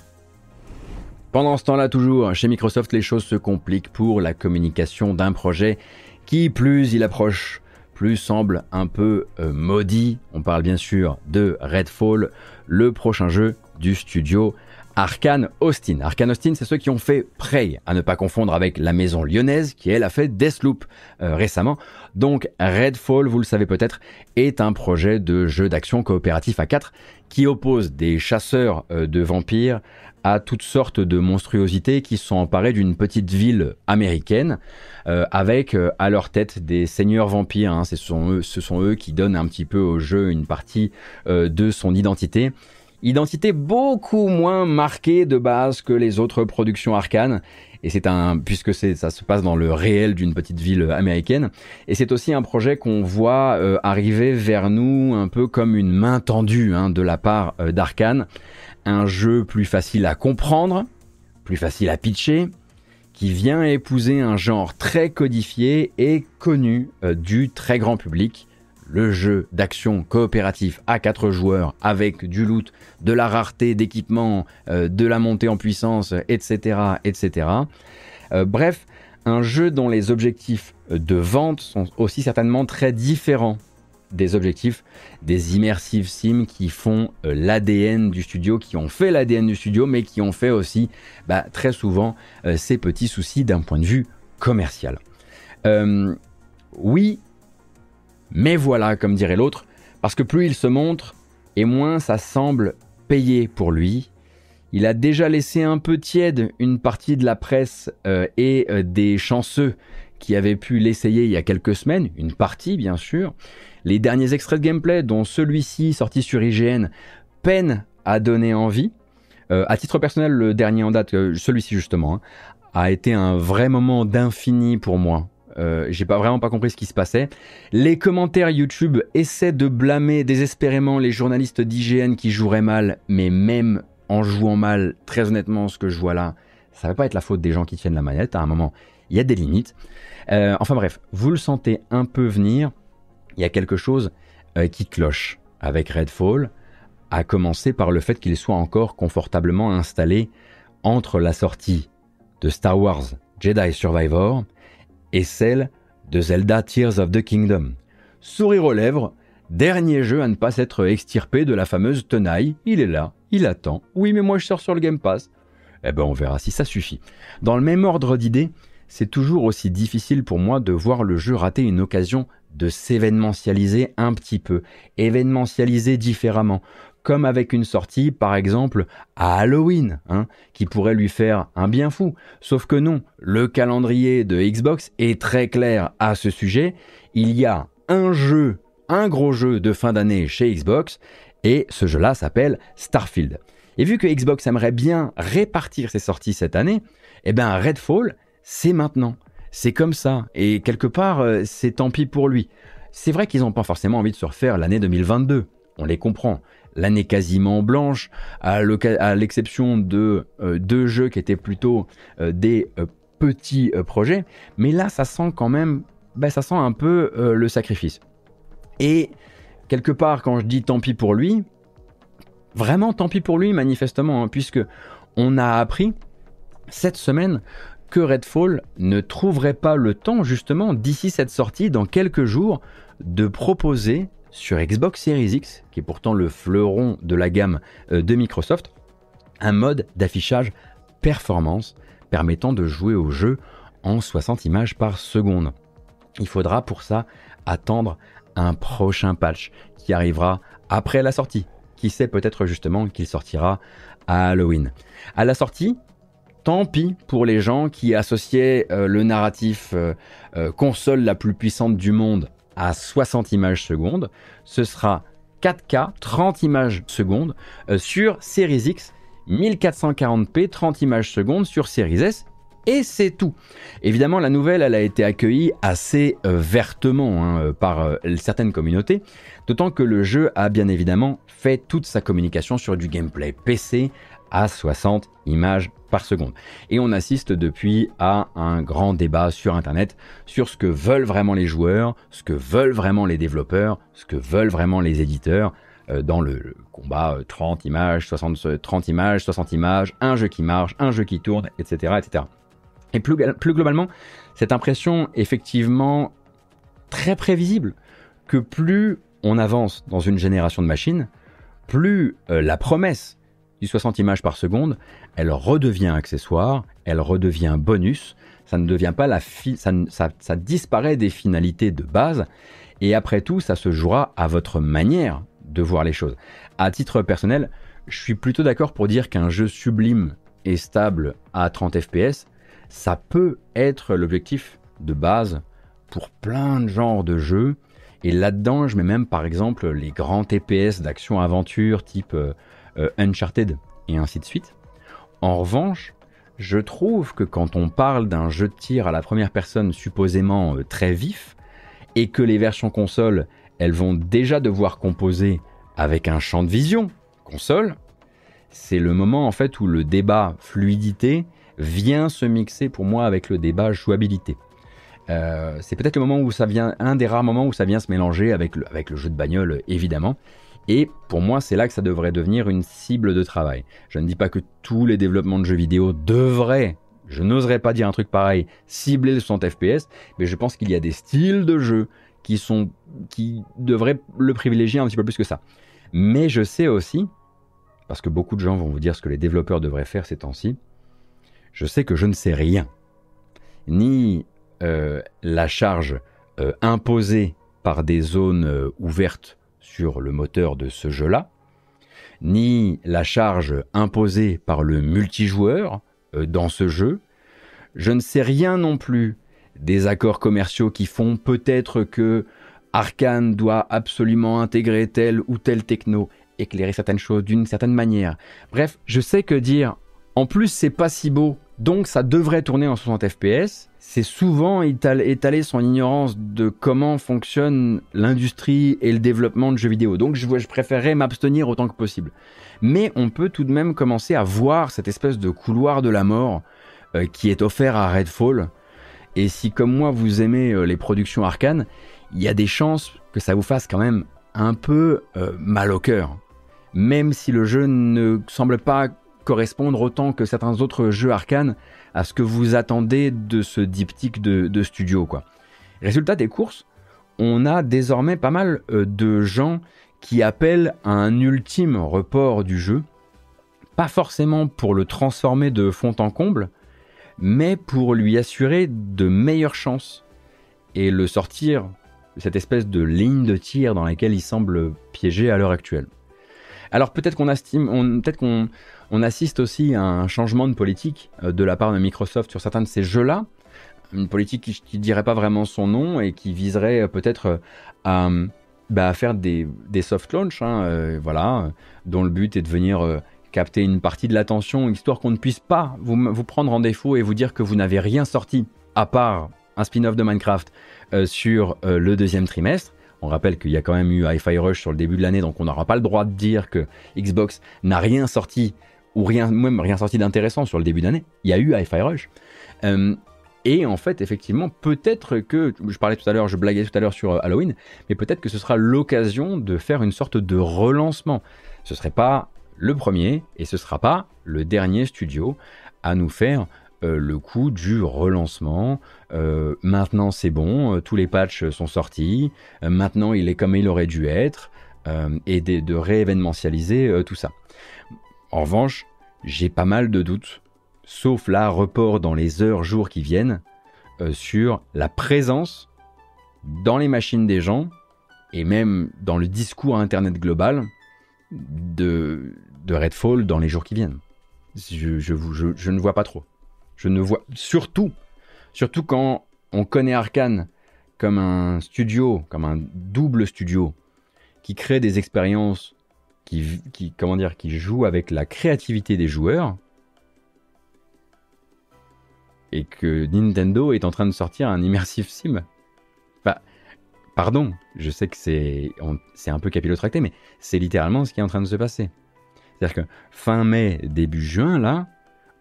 Pendant ce temps-là, toujours, chez Microsoft, les choses se compliquent pour la communication d'un projet qui, plus il approche, plus semble un peu euh, maudit. On parle bien sûr de Redfall, le prochain jeu du studio Arkane Austin. Arkane Austin, c'est ceux qui ont fait Prey, à ne pas confondre avec la maison lyonnaise qui, elle, a fait Deathloop euh, récemment. Donc Redfall, vous le savez peut-être, est un projet de jeu d'action coopératif à 4 qui oppose des chasseurs euh, de vampires à toutes sortes de monstruosités qui sont emparées d'une petite ville américaine euh, avec à leur tête des seigneurs vampires. Hein. Eux, ce sont eux qui donnent un petit peu au jeu une partie de son identité Identité beaucoup moins marquée de base que les autres productions arcanes. Et c'est un, puisque ça se passe dans le réel d'une petite ville américaine. Et c'est aussi un projet qu'on voit euh, arriver vers nous un peu comme une main tendue hein, de la part euh, d'Arkane. Un jeu plus facile à comprendre, plus facile à pitcher, qui vient épouser un genre très codifié et connu euh, du très grand public, le jeu d'action coopératif à 4 joueurs avec du loot, de la rareté d'équipement, euh, de la montée en puissance, etc. etc. Euh, bref, un jeu dont les objectifs de vente sont aussi certainement très différents des objectifs des immersive sims qui font euh, l'ADN du studio, qui ont fait l'ADN du studio, mais qui ont fait aussi bah, très souvent ces petits soucis d'un point de vue commercial. oui, mais voilà, comme dirait l'autre, parce que plus il se montre, et moins ça semble payer pour lui. Il a déjà laissé un peu tiède une partie de la presse euh, et euh, des chanceux qui avaient pu l'essayer il y a quelques semaines, une partie bien sûr. Les derniers extraits de gameplay, dont celui-ci sorti sur IGN, peinent à donner envie. Euh, à titre personnel, le dernier en date, celui-ci justement, hein, a été un vrai moment d'infini pour moi. Euh, j'ai pas vraiment pas compris ce qui se passait. Les commentaires YouTube essaient de blâmer désespérément les journalistes d'IGN qui joueraient mal, mais même en jouant mal, très honnêtement, ce que je vois là, ça va pas être la faute des gens qui tiennent la manette. À un moment, il y a des limites. Euh, enfin bref, vous le sentez un peu venir. Il y a quelque chose euh, qui cloche avec Redfall, à commencer par le fait qu'il soit encore confortablement installé entre la sortie de Star Wars Jedi Survivor et celle de Zelda Tears of the Kingdom. Sourire aux lèvres, dernier jeu à ne pas s'être extirpé de la fameuse tenaille, il est là, il attend. Oui, mais moi je sors sur le Game Pass. Eh ben on verra si ça suffit. Dans le même ordre d'idées, c'est toujours aussi difficile pour moi de voir le jeu rater une occasion de s'événementialiser un petit peu, événementialiser différemment, comme avec une sortie, par exemple, à Halloween, hein, qui pourrait lui faire un bien fou. Sauf que non, le calendrier de Xbox est très clair à ce sujet. Il y a un jeu, un gros jeu de fin d'année chez Xbox, et ce jeu-là s'appelle Starfield. Et vu que Xbox aimerait bien répartir ses sorties cette année, eh bien Redfall, c'est maintenant. C'est comme ça. Et quelque part, euh, c'est tant pis pour lui. C'est vrai qu'ils n'ont pas forcément envie de se refaire l'année 2022. On les comprend l'année quasiment blanche, à l'exception de euh, deux jeux qui étaient plutôt euh, des euh, petits projets. Mais là, ça sent quand même, bah, ça sent un peu le sacrifice. Et quelque part, quand je dis tant pis pour lui, vraiment tant pis pour lui, manifestement, hein, puisque on a appris cette semaine que Redfall ne trouverait pas le temps, justement, d'ici cette sortie, dans quelques jours, de proposer sur Xbox Series X, qui est pourtant le fleuron de la gamme euh, de Microsoft, un mode d'affichage performance permettant de jouer au jeu en 60 images par seconde. Il faudra pour ça attendre un prochain patch qui arrivera après la sortie. Qui sait peut-être justement qu'il sortira à Halloween. À la sortie, tant pis pour les gens qui associaient euh, le narratif euh, console la plus puissante du monde à 60 images secondes. Ce sera 4K, 30 images secondes euh, sur Series X, 1440p, 30 images secondes sur Series S. Et c'est tout. Évidemment, la nouvelle, elle a été accueillie assez euh, vertement hein, euh, par certaines communautés, d'autant que le jeu a bien évidemment fait toute sa communication sur du gameplay PC à 60 images par seconde. Et on assiste depuis à un grand débat sur Internet sur ce que veulent vraiment les joueurs, ce que veulent vraiment les développeurs, ce que veulent vraiment les éditeurs euh, dans le, combat 30 euh, images, 60, 30 images, 60 images, un jeu qui marche, un jeu qui tourne, etc. etc. Et plus, globalement, cette impression effectivement très prévisible que plus on avance dans une génération de machines, plus euh, la promesse du 60 images par seconde, elle redevient accessoire, elle redevient bonus, ça ne devient pas la ça, ça, disparaît des finalités de base, et après tout, ça se jouera à votre manière de voir les choses. À titre personnel, je suis plutôt d'accord pour dire qu'un jeu sublime et stable à 30 fps, ça peut être l'objectif de base pour plein de genres de jeux. Et là-dedans, je mets même par exemple les grands TPS d'action-aventure type euh, Uncharted et ainsi de suite. En revanche, je trouve que quand on parle d'un jeu de tir à la première personne supposément euh, très vif, et que les versions console, elles vont déjà devoir composer avec un champ de vision console, c'est le moment en fait où le débat fluidité vient se mixer pour moi avec le débat jouabilité. Euh, c'est peut-être le moment où ça vient, un des rares moments où ça vient se mélanger avec avec le jeu de bagnole évidemment. Et pour moi, c'est là que ça devrait devenir une cible de travail. Je ne dis pas que tous les développements de jeux vidéo devraient, je n'oserais pas dire un truc pareil, cibler le 60 FPS, mais je pense qu'il y a des styles de jeux qui sont, qui devraient le privilégier un petit peu plus que ça. Mais je sais aussi, parce que beaucoup de gens vont vous dire ce que les développeurs devraient faire ces temps-ci, je sais que je ne sais rien. Ni euh, la charge euh, imposée par des zones euh, ouvertes sur le moteur de ce jeu-là, ni la charge imposée par le multijoueur dans ce jeu. Je ne sais rien non plus des accords commerciaux qui font peut-être que Arkane doit absolument intégrer telle ou telle techno, éclairer certaines choses d'une certaine manière. Bref, je sais que dire en plus c'est pas si beau, donc ça devrait tourner en 60 fps, c'est souvent étaler son ignorance de comment fonctionne l'industrie et le développement de jeux vidéo. Donc je, préférerais m'abstenir autant que possible. Mais on peut tout de même commencer à voir cette espèce de couloir de la mort euh, qui est offert à Redfall. Et si comme moi vous aimez euh, les productions arcanes, il y a des chances que ça vous fasse quand même un peu euh, mal au cœur. Même si le jeu ne semble pas correspondre autant que certains autres jeux arcanes à ce que vous attendez de ce diptyque de, studio. Quoi. Résultat des courses, on a désormais pas mal euh, de gens qui appellent à un ultime report du jeu, pas forcément pour le transformer de fond en comble, mais pour lui assurer de meilleures chances et le sortir de cette espèce de ligne de tir dans laquelle il semble piégé à l'heure actuelle. Alors peut-être qu'on estime, peut-être qu'on on assiste aussi à un changement de politique euh, de la part de Microsoft sur certains de ces jeux-là. Une politique qui ne dirait pas vraiment son nom et qui viserait euh, peut-être euh, bah, à, faire des, soft launch, hein, voilà, dont le but est de venir capter une partie de l'attention, histoire qu'on ne puisse pas vous, vous, prendre en défaut et vous dire que vous n'avez rien sorti, à part un spin-off de Minecraft, sur le deuxième trimestre. On rappelle qu'il y a quand même eu Hi-Fi Rush sur le début de l'année, donc on n'aura pas le droit de dire que Xbox n'a rien sorti ou rien, même rien sorti d'intéressant sur le début d'année. Il y a eu Hi-Fi Rush. Euh, et en fait, effectivement, peut-être que, je parlais tout à l'heure, je blaguais tout à l'heure sur euh, Halloween, mais peut-être que ce sera l'occasion de faire une sorte de relancement. Ce serait pas le premier et ce sera pas le dernier studio à nous faire euh, le coup du relancement. maintenant c'est bon, tous les patchs sont sortis, maintenant il est comme il aurait dû être, et de, de réévénementialiser tout ça. En revanche, j'ai pas mal de doutes, sauf là, report dans les heures, jours qui viennent, euh, sur la présence dans les machines des gens, et même dans le discours Internet global, de, Redfall dans les jours qui viennent. Je, je, ne vois pas trop. Je ne vois surtout, surtout quand on connaît Arkane comme un studio, comme un double studio, qui crée des expériences qui, qui joue avec la créativité des joueurs et que Nintendo est en train de sortir un immersive sim. Bah, pardon, je sais que c'est, c'est un peu capillotracté, mais c'est littéralement ce qui est en train de se passer. C'est-à-dire que fin mai, début juin, là,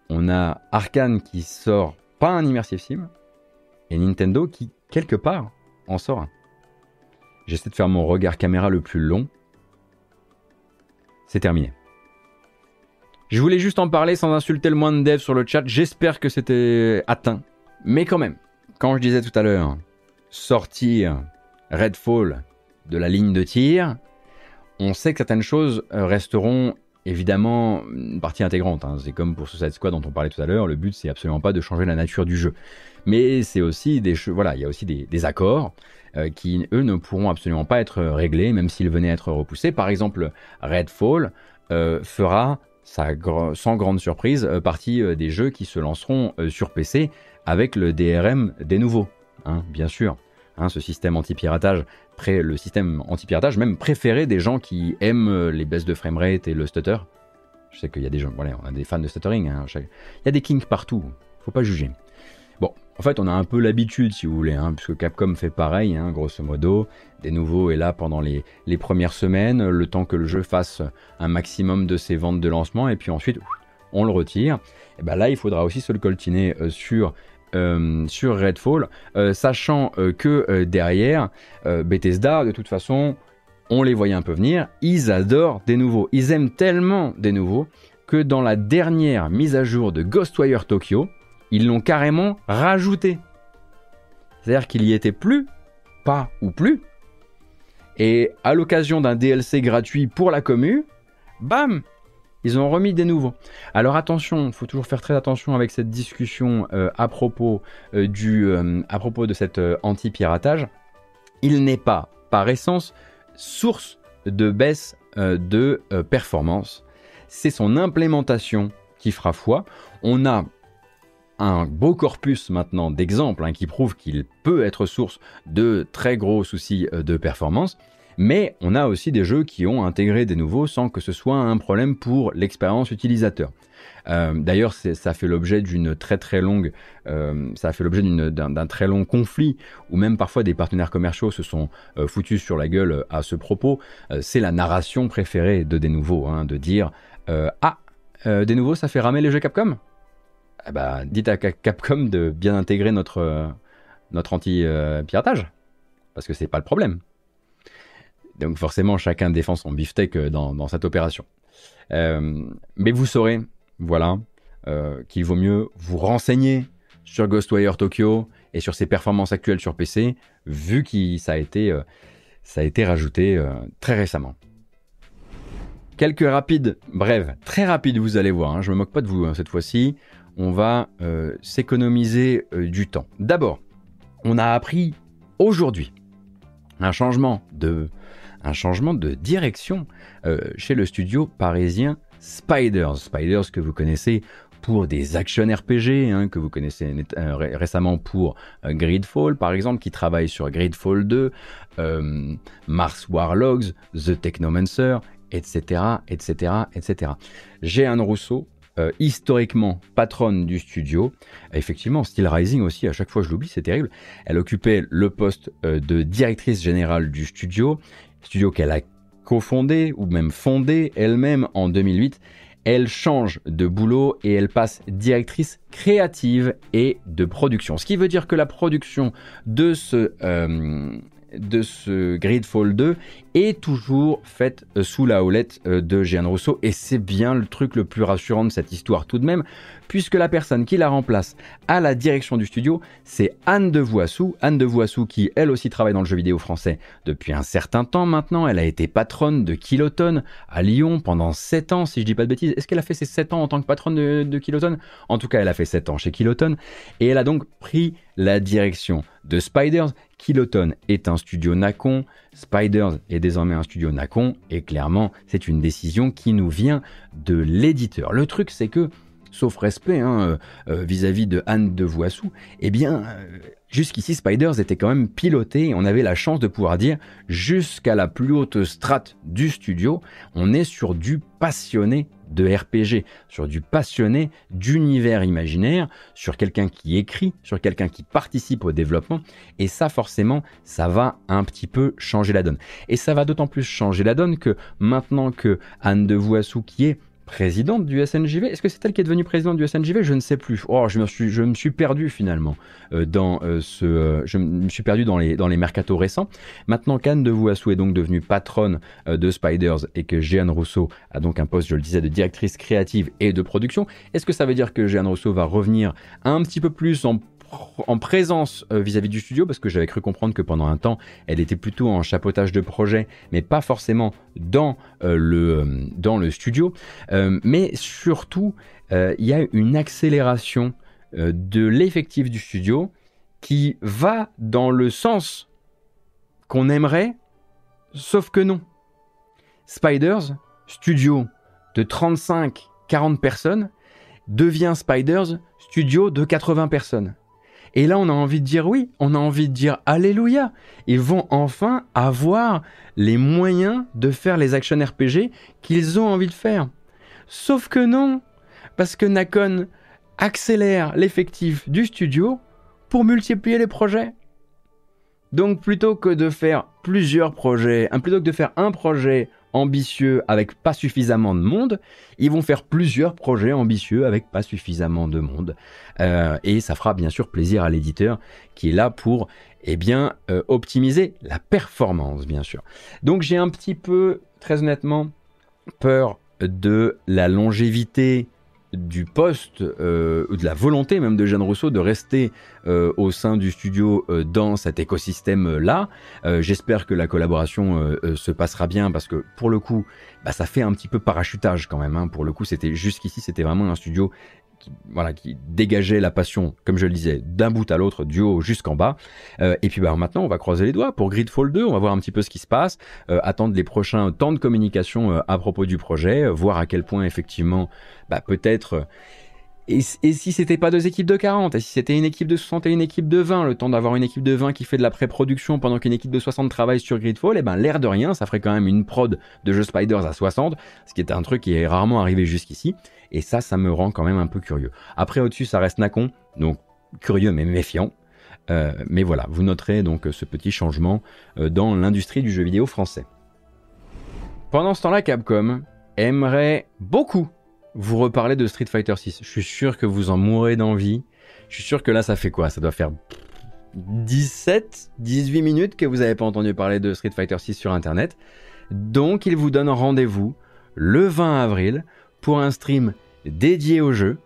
on a Arkane qui sort pas un immersive sim et Nintendo qui, quelque part, en sort un. J'essaie de faire mon regard caméra le plus long c'est terminé. Je voulais juste en parler sans insulter le moins de dev sur le chat. J'espère que c'était atteint. Mais quand même, quand je disais tout à l'heure, sortir Redfall de la ligne de tir, on sait que certaines choses resteront évidemment une partie intégrante. Hein. C'est comme pour Suicide Squad dont on parlait tout à l'heure. Le but, c'est absolument pas de changer la nature du jeu. Mais c'est aussi des voilà, il y a aussi des accords. Euh, qui, eux, ne pourront absolument pas être réglés, même s'ils venaient être repoussés. Par exemple, Redfall euh, fera, sans grande surprise, euh, partie des jeux qui se lanceront sur PC avec le DRM des nouveaux, hein, bien sûr. Hein, ce système anti-piratage, le système anti-piratage même préféré des gens qui aiment les baisses de framerate et le stutter. Je sais qu'il y a des gens, voilà, on a des fans de stuttering. Hein, il y a des kinks partout, faut pas juger. En fait, on a un peu l'habitude, si vous voulez, hein, puisque Capcom fait pareil, hein, grosso modo. Des nouveaux est là pendant les, premières semaines, le temps que le jeu fasse un maximum de ses ventes de lancement, et puis ensuite, on le retire. Et ben là, il faudra aussi se le coltiner euh, sur euh, sur Redfall, euh, sachant que derrière, Bethesda, de toute façon, on les voyait un peu venir, ils adorent des nouveaux. Ils aiment tellement des nouveaux que dans la dernière mise à jour de Ghostwire Tokyo, ils l'ont carrément rajouté. C'est-à-dire qu'il y était plus, pas ou plus. Et à l'occasion d'un DLC gratuit pour la commu, bam, ils ont remis des nouveaux. Alors attention, il faut toujours faire très attention avec cette discussion euh, à, propos, euh, du, euh, à propos de cet anti-piratage. Il n'est pas, par essence, source de baisse de performance. C'est son implémentation qui fera foi. On a un beau corpus maintenant d'exemples hein, qui prouvent qu'il peut être source de très gros soucis euh, de performance. Mais on a aussi des jeux qui ont intégré des nouveaux sans que ce soit un problème pour l'expérience utilisateur. Euh, d'ailleurs, ça fait l'objet d'une très très euh, ça fait l'objet d'un très long conflit où même parfois des partenaires commerciaux se sont foutus sur la gueule à ce propos. c'est la narration préférée de des nouveaux, hein, de dire ah des nouveaux, ça fait ramer les jeux Capcom? Eh ben, dites à Capcom de bien intégrer notre, euh, notre anti-piratage. Parce que c'est pas le problème. Donc forcément, chacun défend son beefsteak euh, dans, dans cette opération. Euh, mais vous saurez, voilà, qu'il vaut mieux vous renseigner sur Ghostwire Tokyo et sur ses performances actuelles sur PC, vu que ça, a été, ça a été rajouté très récemment. Quelques rapides, bref, très rapides, vous allez voir, hein, je me moque pas de vous hein, cette fois-ci on va euh, s'économiser euh, du temps. D'abord, on a appris aujourd'hui un changement de, direction euh, chez le studio parisien Spiders. Spiders que vous connaissez pour des action RPG, hein, que vous connaissez récemment pour Gridfall par exemple, qui travaille sur Gridfall 2, Mars Warlogs, The Technomancer, etc., etc., etc. Jeanne Rousseau euh, historiquement patronne du studio. Effectivement, Steel Rising aussi, à chaque fois je l'oublie, c'est terrible. Elle occupait le poste euh, de directrice générale du studio, studio qu'elle a cofondé ou même fondé elle-même en 2008. Elle change de boulot et elle passe directrice créative et de production. Ce qui veut dire que la production de ce, euh, de ce Gridfall 2 est toujours faite euh, sous la houlette euh, de Jeanne Rousseau. Et c'est bien le truc le plus rassurant de cette histoire. Tout de même puisque la personne qui la remplace à la direction du studio c'est Anne de Voissou Anne de Voissou qui elle aussi travaille dans le jeu vidéo français depuis un certain temps maintenant. Elle a été patronne de Kiloton à Lyon pendant 7 ans si je dis pas de bêtises. Est-ce qu'elle a fait ses 7 ans en tant que patronne de, de Kiloton? En tout cas elle a fait 7 ans chez Kiloton. Et elle a donc pris la direction de Spiders. Kiloton est un studio Nacon, Spiders est désormais un studio Nacon, et clairement, c'est une décision qui nous vient de l'éditeur. Le truc, c'est que, sauf respect hein, euh, euh, vis-à-vis de Anne de Voissou, eh bien, euh, jusqu'ici, Spiders était quand même piloté et on avait la chance de pouvoir dire, jusqu'à la plus haute strate du studio, on est sur du passionné de RPG, sur du passionné d'univers imaginaire, sur quelqu'un qui écrit, sur quelqu'un qui participe au développement. Et ça, forcément, ça va un petit peu changer la donne. Et ça va d'autant plus changer la donne que maintenant que Anne de Voissou, qui est présidente du SNJV. Est-ce que c'est elle qui est devenue présidente du SNJV Je ne sais plus. Oh, je me suis, perdu finalement euh, dans euh, ce, euh, je me suis perdu dans les dans les mercatos récents. Maintenant qu'Anne de Vouassou est donc devenue patronne de Spiders et que Jeanne Rousseau a donc un poste, je le disais, de directrice créative et de production, est-ce que ça veut dire que Jeanne Rousseau va revenir un petit peu plus en en présence euh, vis-à-vis du studio, parce que j'avais cru comprendre que pendant un temps, elle était plutôt en chapeautage de projet, mais pas forcément dans, euh, le, euh, dans le studio. mais surtout, il y a une accélération de l'effectif du studio qui va dans le sens qu'on aimerait, sauf que non. Spiders, studio de 35-40 personnes, devient Spiders, studio de 80 personnes. Et là, on a envie de dire oui, on a envie de dire Alléluia. Ils vont enfin avoir les moyens de faire les action RPG qu'ils ont envie de faire. Sauf que non, parce que Nakon accélère l'effectif du studio pour multiplier les projets. Donc plutôt que de faire plusieurs projets, hein, plutôt que de faire un projet ambitieux avec pas suffisamment de monde, ils vont faire plusieurs projets ambitieux avec pas suffisamment de monde. Euh, et ça fera bien sûr plaisir à l'éditeur qui est là pour eh bien, euh, optimiser la performance, bien sûr. Donc j'ai un petit peu, très honnêtement, peur de la longévité du poste, euh, de la volonté même de Jeanne Rousseau de rester euh, au sein du studio euh, dans cet écosystème-là. J'espère que la collaboration se passera bien parce que pour le coup, bah, ça fait un petit peu parachutage quand même. Hein. Pour le coup, c'était jusqu'ici, c'était vraiment un studio qui, voilà, qui dégageait la passion, comme je le disais, d'un bout à l'autre, du haut jusqu'en bas. Euh, et puis bah, maintenant, on va croiser les doigts pour Gridfall 2, on va voir un petit peu ce qui se passe, euh, attendre les prochains temps de communication euh, à propos du projet, voir à quel point effectivement, bah, peut-être... Et, si c'était pas deux équipes de 40, et si c'était une équipe de 60 et une équipe de 20, le temps d'avoir une équipe de 20 qui fait de la pré-production pendant qu'une équipe de 60 travaille sur Gridfall, et eh ben l'air de rien, ça ferait quand même une prod de jeux Spiders à 60, ce qui est un truc qui est rarement arrivé jusqu'ici. Et ça, ça me rend quand même un peu curieux. Après, au-dessus, ça reste Nacon, donc curieux mais méfiant. Euh, mais voilà, vous noterez donc ce petit changement euh, dans l'industrie du jeu vidéo français. Pendant ce temps-là, Capcom aimerait beaucoup vous reparler de Street Fighter 6. Je suis sûr que vous en mourrez d'envie. Je suis sûr que là, ça fait quoi? Ça doit faire 17, 18 minutes que vous n'avez pas entendu parler de Street Fighter 6 sur Internet. Donc, il vous donne rendez-vous le 20 avril pour un stream dédié au jeu.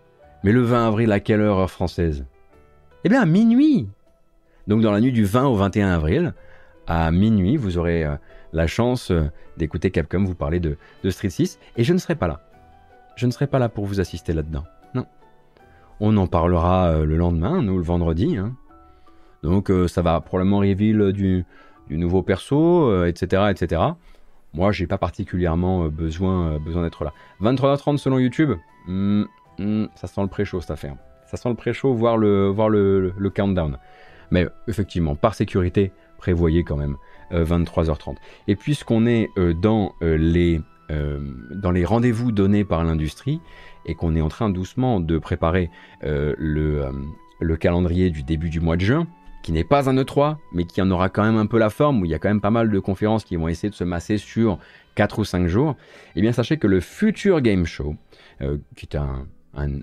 Mais le 20 avril, à quelle heure française? Eh bien, à minuit Donc, dans la nuit du 20 au 21 avril, à minuit, vous aurez euh, la chance euh, d'écouter Capcom vous parler de, Street 6. Et je ne serai pas là. Je ne serai pas là pour vous assister là-dedans. Non. On en parlera euh, le lendemain, nous, le vendredi. Hein. Donc, ça va probablement reveal du, nouveau perso, etc., etc. Moi, j'ai pas particulièrement euh, besoin, euh, besoin d'être là. 23h30 selon YouTube, hmm, hmm, ça sent le pré-show cette affaire. Ça sent le pré-show, voir, le, voir le, countdown. Mais effectivement, par sécurité, prévoyez quand même 23h30. Euh, Et puisqu'on est dans les, dans les rendez-vous donnés par l'industrie et qu'on est en train doucement de préparer le, le calendrier du début du mois de juin, qui n'est pas un E3, mais qui en aura quand même un peu la forme, où il y a quand même pas mal de conférences qui vont essayer de se masser sur 4 ou 5 jours, eh bien sachez que le Future Game Show, euh, qui est un,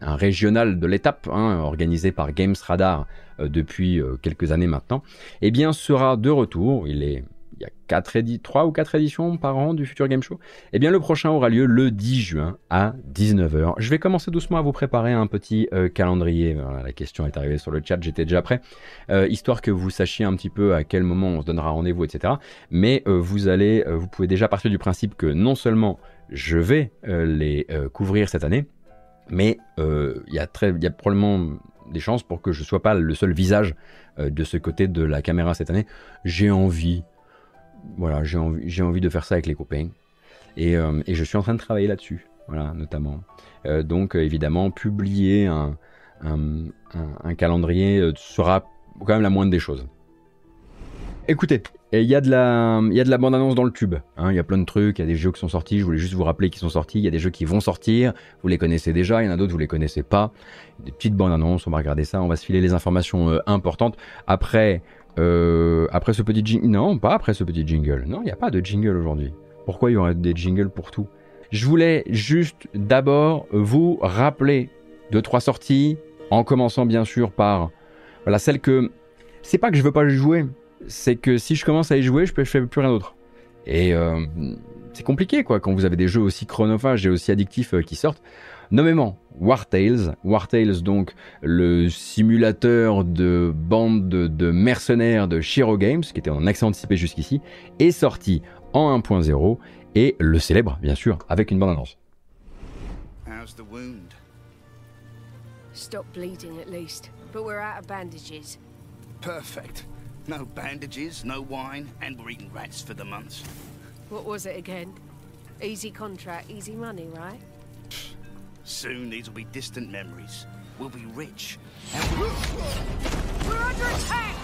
régional de l'étape, hein, organisé par Games Radar euh, depuis euh, quelques années maintenant, eh bien sera de retour. Il est il y a 4 3 ou 4 éditions par an du Future Game Show. Eh bien, le prochain aura lieu le 10 juin à 19h. Je vais commencer doucement à vous préparer un petit euh, calendrier. la question est arrivée sur le chat, j'étais déjà prêt. Euh, histoire que vous sachiez un petit peu à quel moment on se donnera rendez-vous, etc. Mais euh, vous allez, vous pouvez déjà partir du principe que non seulement je vais les couvrir cette année, mais il y, y a probablement des chances pour que je ne sois pas le seul visage de ce côté de la caméra cette année. J'ai envie voilà, j'ai envie, envie, de faire ça avec les copains. Et, euh, et je suis en train de travailler là-dessus, voilà, notamment. Euh, donc, euh, évidemment, publier un, un, calendrier sera quand même la moindre des choses. Écoutez, il y a de la, y a de la bande-annonce dans le tube. Hein, il y a plein de trucs, il y a des jeux qui sont sortis. Je voulais juste vous rappeler qu'ils sont sortis. Il y a des jeux qui vont sortir. Vous les connaissez déjà. Il y en a d'autres vous les connaissez pas. Des petites bandes-annonces. On va regarder ça. On va se filer les informations importantes. Après, euh, après ce petit jingle. Non, pas après ce petit jingle. Non, il n'y a pas de jingle aujourd'hui. Pourquoi il y aurait des jingles pour tout? Je voulais juste d'abord vous rappeler deux, trois sorties, en commençant bien sûr par voilà, celle que. C'est pas que je veux pas y jouer, c'est que si je commence à y jouer, je peux faire plus rien d'autre. Et euh, c'est compliqué quoi quand vous avez des jeux aussi chronophages et aussi addictifs euh, qui sortent. Nommément War Tales. War Tales, donc le simulateur de bande de, mercenaires de Shiro Games, qui était en accès anticipé jusqu'ici, est sorti en 1.0 et le célèbre, bien sûr, avec une bande-annonce. How's the wound? Stop bleeding at least, but we're out of bandages. Perfect. No bandages, no wine, and we're eating rats for the months. What was it again? Easy contract, easy money, right? Soon these will be distant memories. We'll be rich. And we're... we're under attack!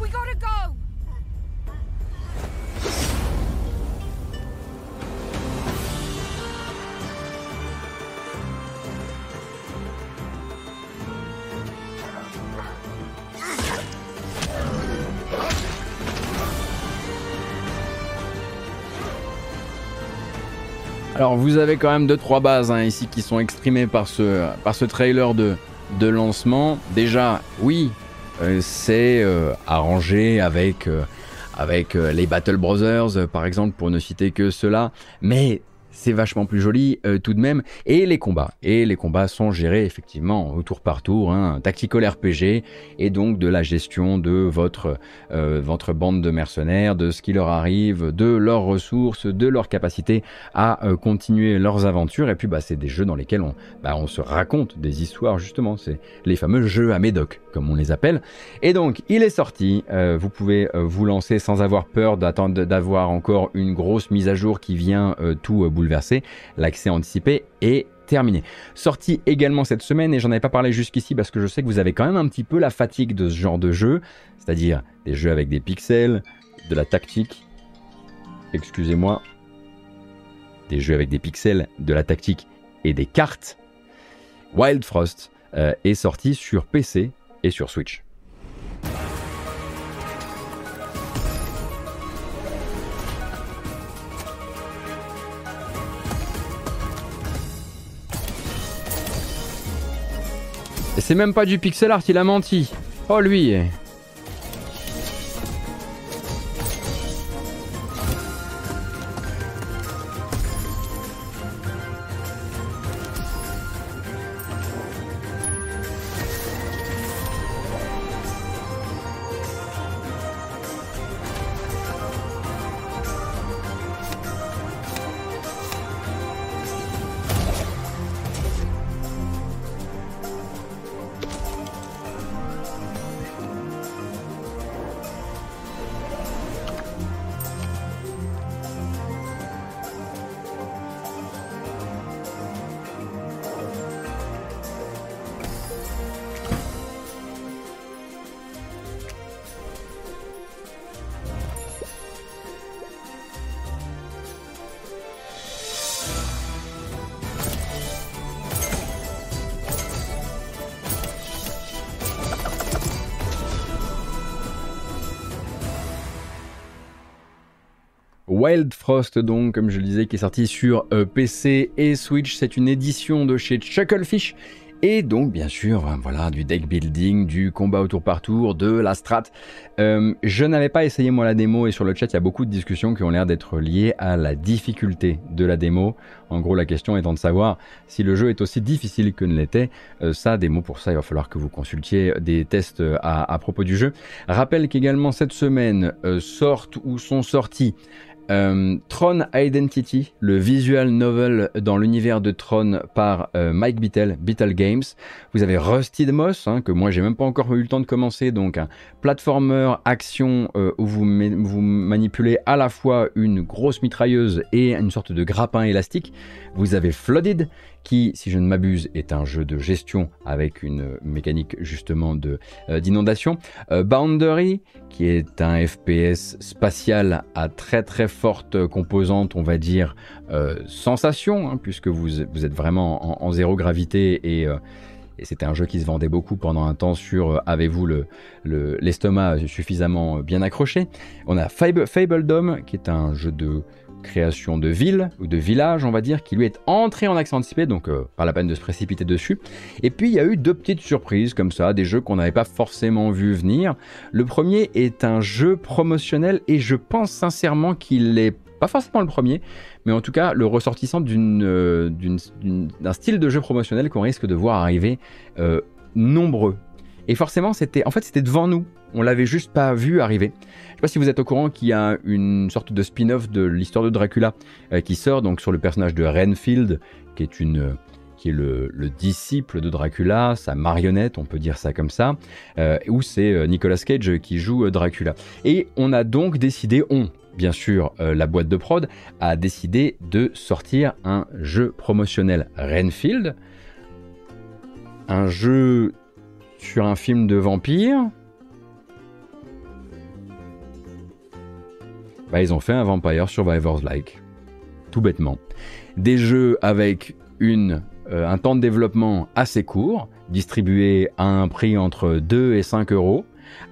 We gotta go! Alors vous avez quand même deux trois bases hein, ici qui sont exprimées par ce, par ce trailer de, de lancement. Déjà, oui, euh, c'est euh, arrangé avec, euh, avec les Battle Brothers, par exemple, pour ne citer que cela. Mais c'est vachement plus joli euh, tout de même. Et les combats. Et les combats sont gérés effectivement au tour par tour, hein, tactical RPG, et donc de la gestion de votre, euh, votre bande de mercenaires, de ce qui leur arrive, de leurs ressources, de leur capacité à euh, continuer leurs aventures. Et puis bah, c'est des jeux dans lesquels on, bah, on se raconte des histoires justement. C'est les fameux jeux à médoc, comme on les appelle. Et donc il est sorti. vous pouvez vous lancer sans avoir peur d'attendre d'avoir encore une grosse mise à jour qui vient tout bouleverser L'accès anticipé est terminé. Sorti également cette semaine, et j'en avais pas parlé jusqu'ici parce que je sais que vous avez quand même un petit peu la fatigue de ce genre de jeu, c'est-à-dire des jeux avec des pixels, de la tactique, excusez-moi, des jeux avec des pixels, de la tactique et des cartes. Wild Frost euh, est sorti sur PC et sur Switch. C'est même pas du pixel art, il a menti. Oh lui Frost donc, comme je le disais, qui est sorti sur euh, PC et Switch. C'est une édition de chez Chucklefish. Et donc, bien sûr, euh, voilà, du deck building, du combat au tour par tour, de la strat. Euh, je n'avais pas essayé moi la démo et sur le chat, il y a beaucoup de discussions qui ont l'air d'être liées à la difficulté de la démo. En gros, la question étant de savoir si le jeu est aussi difficile que ne l'était. ça, démo pour ça, il va falloir que vous consultiez des tests à, à propos du jeu. Rappelle qu'également cette semaine sortent ou sont sortis euh, Tron Identity, le visual novel dans l'univers de Tron par euh, Mike Bittel, Bittel Games. Vous avez Rusty Moss, hein, que moi j'ai même pas encore eu le temps de commencer, donc un platformer action euh, où vous, manipulez à la fois une grosse mitrailleuse et une sorte de grappin élastique. Vous avez Flooded, qui, si je ne m'abuse, est un jeu de gestion avec une mécanique justement de d'inondation. Boundary, qui est un FPS spatial à très très forte composante, on va dire, euh, sensation, hein, puisque vous, vous êtes vraiment en, zéro gravité et c'était un jeu qui se vendait beaucoup pendant un temps sur avez-vous l'estomac le, suffisamment bien accroché. On a Fable, Fable Dome, qui est un jeu de création de ville ou de village, on va dire, qui lui est entré en accès anticipé, donc euh, pas la peine de se précipiter dessus. Et puis il y a eu deux petites surprises comme ça, des jeux qu'on n'avait pas forcément vu venir. Le premier est un jeu promotionnel et je pense sincèrement qu'il est pas forcément le premier, mais en tout cas le ressortissant euh, d'un style de jeu promotionnel qu'on risque de voir arriver euh, nombreux. Et forcément, c'était, en fait, c'était devant nous. On l'avait juste pas vu arriver. Je sais pas si vous êtes au courant qu'il y a une sorte de spin-off de l'histoire de Dracula euh, qui sort donc sur le personnage de Renfield, qui est une qui est le, disciple de Dracula, sa marionnette, on peut dire ça comme ça, euh, où c'est euh, Nicolas Cage qui joue Dracula. Et on a donc décidé, on, bien sûr, la boîte de prod, a décidé de sortir un jeu promotionnel Renfield, un jeu sur un film de vampire, bah, ils ont fait un Vampire Survivors Like. Tout bêtement. Des jeux avec euh, un temps de développement assez court, distribué à un prix entre 2 et 5 euros.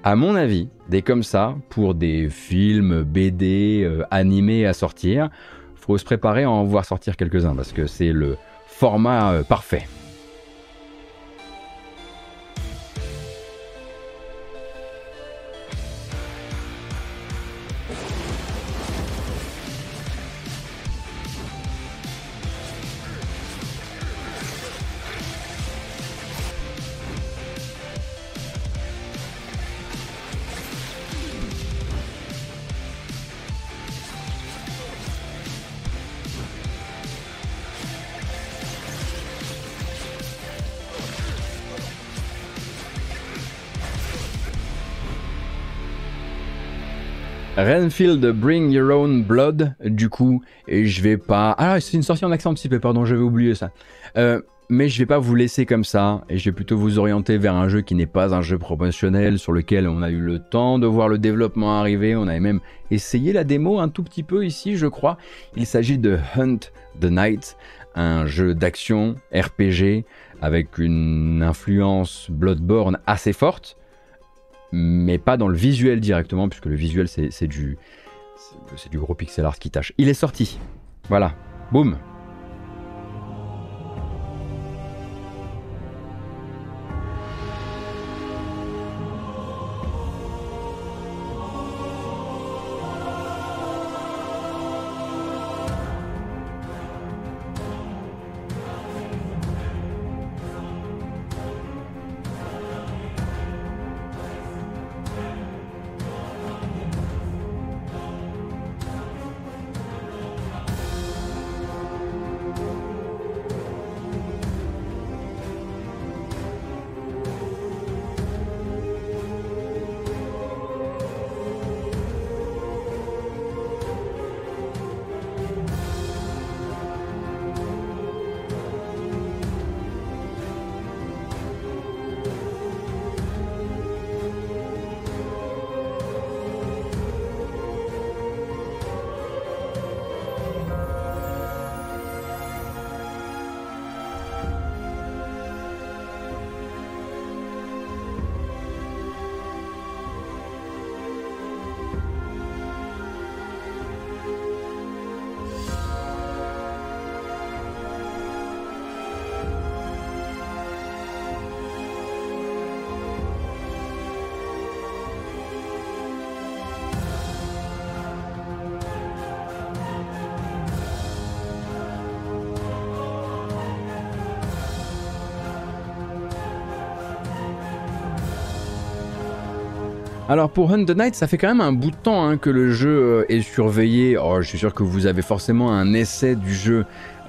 À mon avis, des comme ça, pour des films, BD, euh, animés à sortir, faut se préparer à en voir sortir quelques-uns parce que c'est le format euh, parfait. Renfield Bring Your Own Blood, du coup, et je vais pas. Ah, c'est une sortie en accent anticipé, pardon, j'avais oublié ça. Euh, mais je vais pas vous laisser comme ça, et je vais plutôt vous orienter vers un jeu qui n'est pas un jeu promotionnel, sur lequel on a eu le temps de voir le développement arriver, on avait même essayé la démo un tout petit peu ici, je crois. Il s'agit de Hunt the Night, un jeu d'action RPG avec une influence Bloodborne assez forte mais pas dans le visuel directement, puisque le visuel c'est du, du gros pixel art qui tâche. Il est sorti. Voilà. Boum. Alors pour Hunt the Night, ça fait quand même un bout de temps hein, que le jeu euh, est surveillé. Oh, je suis sûr que vous avez forcément un essai du jeu,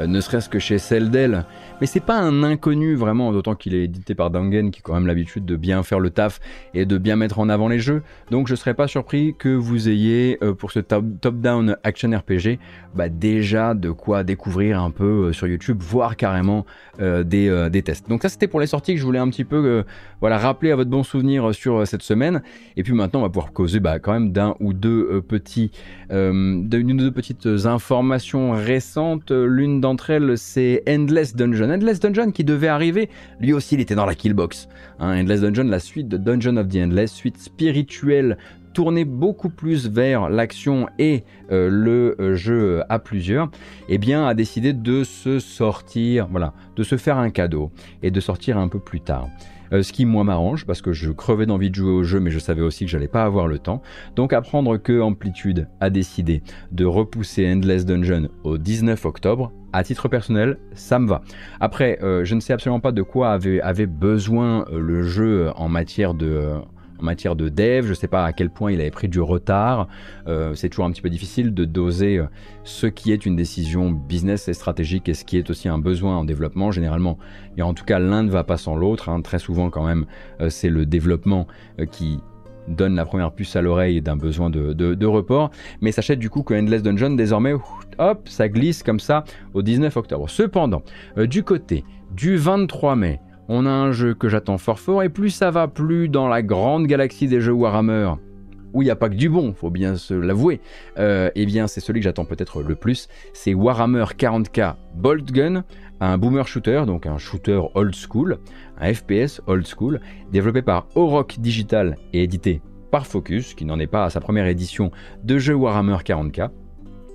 ne serait-ce que chez Celdel. Mais c'est pas un inconnu vraiment, d'autant qu'il est édité par Dangen qui a quand même l'habitude de bien faire le taf et de bien mettre en avant les jeux. Donc je serais pas surpris que vous ayez euh, pour ce top-down action RPG bah, déjà de quoi découvrir un peu sur YouTube, voire carrément des, tests. Donc ça c'était pour les sorties que je voulais un petit peu voilà, rappeler à votre bon souvenir sur cette semaine. Et puis maintenant, on va pouvoir causer bah, quand même d'un ou deux euh, petits, euh, d'une ou deux petites informations récentes. L'une d'entre elles, c'est Endless Dungeon. Endless Dungeon qui devait arriver, lui aussi, il était dans la killbox. Hein, Endless Dungeon, la suite de Dungeon of the Endless, suite spirituelle tournée beaucoup plus vers l'action et euh, le jeu à plusieurs, eh bien a décidé de se sortir, voilà, de se faire un cadeau et de sortir un peu plus tard. Euh, ce qui moi m'arrange parce que je crevais d'envie de jouer au jeu mais je savais aussi que j'allais pas avoir le temps. Donc apprendre que Amplitude a décidé de repousser Endless Dungeon au 19 octobre, à titre personnel, ça me va. Après, euh, je ne sais absolument pas de quoi avait, besoin euh, le jeu en matière de en matière de dev. Je ne sais pas à quel point il avait pris du retard. Euh, c'est toujours un petit peu difficile de doser euh, ce qui est une décision business et stratégique et ce qui est aussi un besoin en développement. Généralement, et en tout cas, l'un ne va pas sans l'autre. Hein. Très souvent, quand même, euh, c'est le développement qui donne la première puce à l'oreille d'un besoin de, report. Mais sachez du coup que Endless Dungeon, désormais, hop, ça glisse comme ça au 19 octobre. Cependant, du côté du 23 mai, on a un jeu que j'attends fort fort, et plus ça va, plus dans la grande galaxie des jeux Warhammer, où il n'y a pas que du bon, faut bien se l'avouer, euh, eh bien c'est celui que j'attends peut-être le plus, c'est Warhammer 40k Bolt Gun, un boomer shooter, donc un shooter old school, un FPS old school, développé par Oroc Digital et édité par Focus, qui n'en est pas à sa première édition de jeu Warhammer 40k,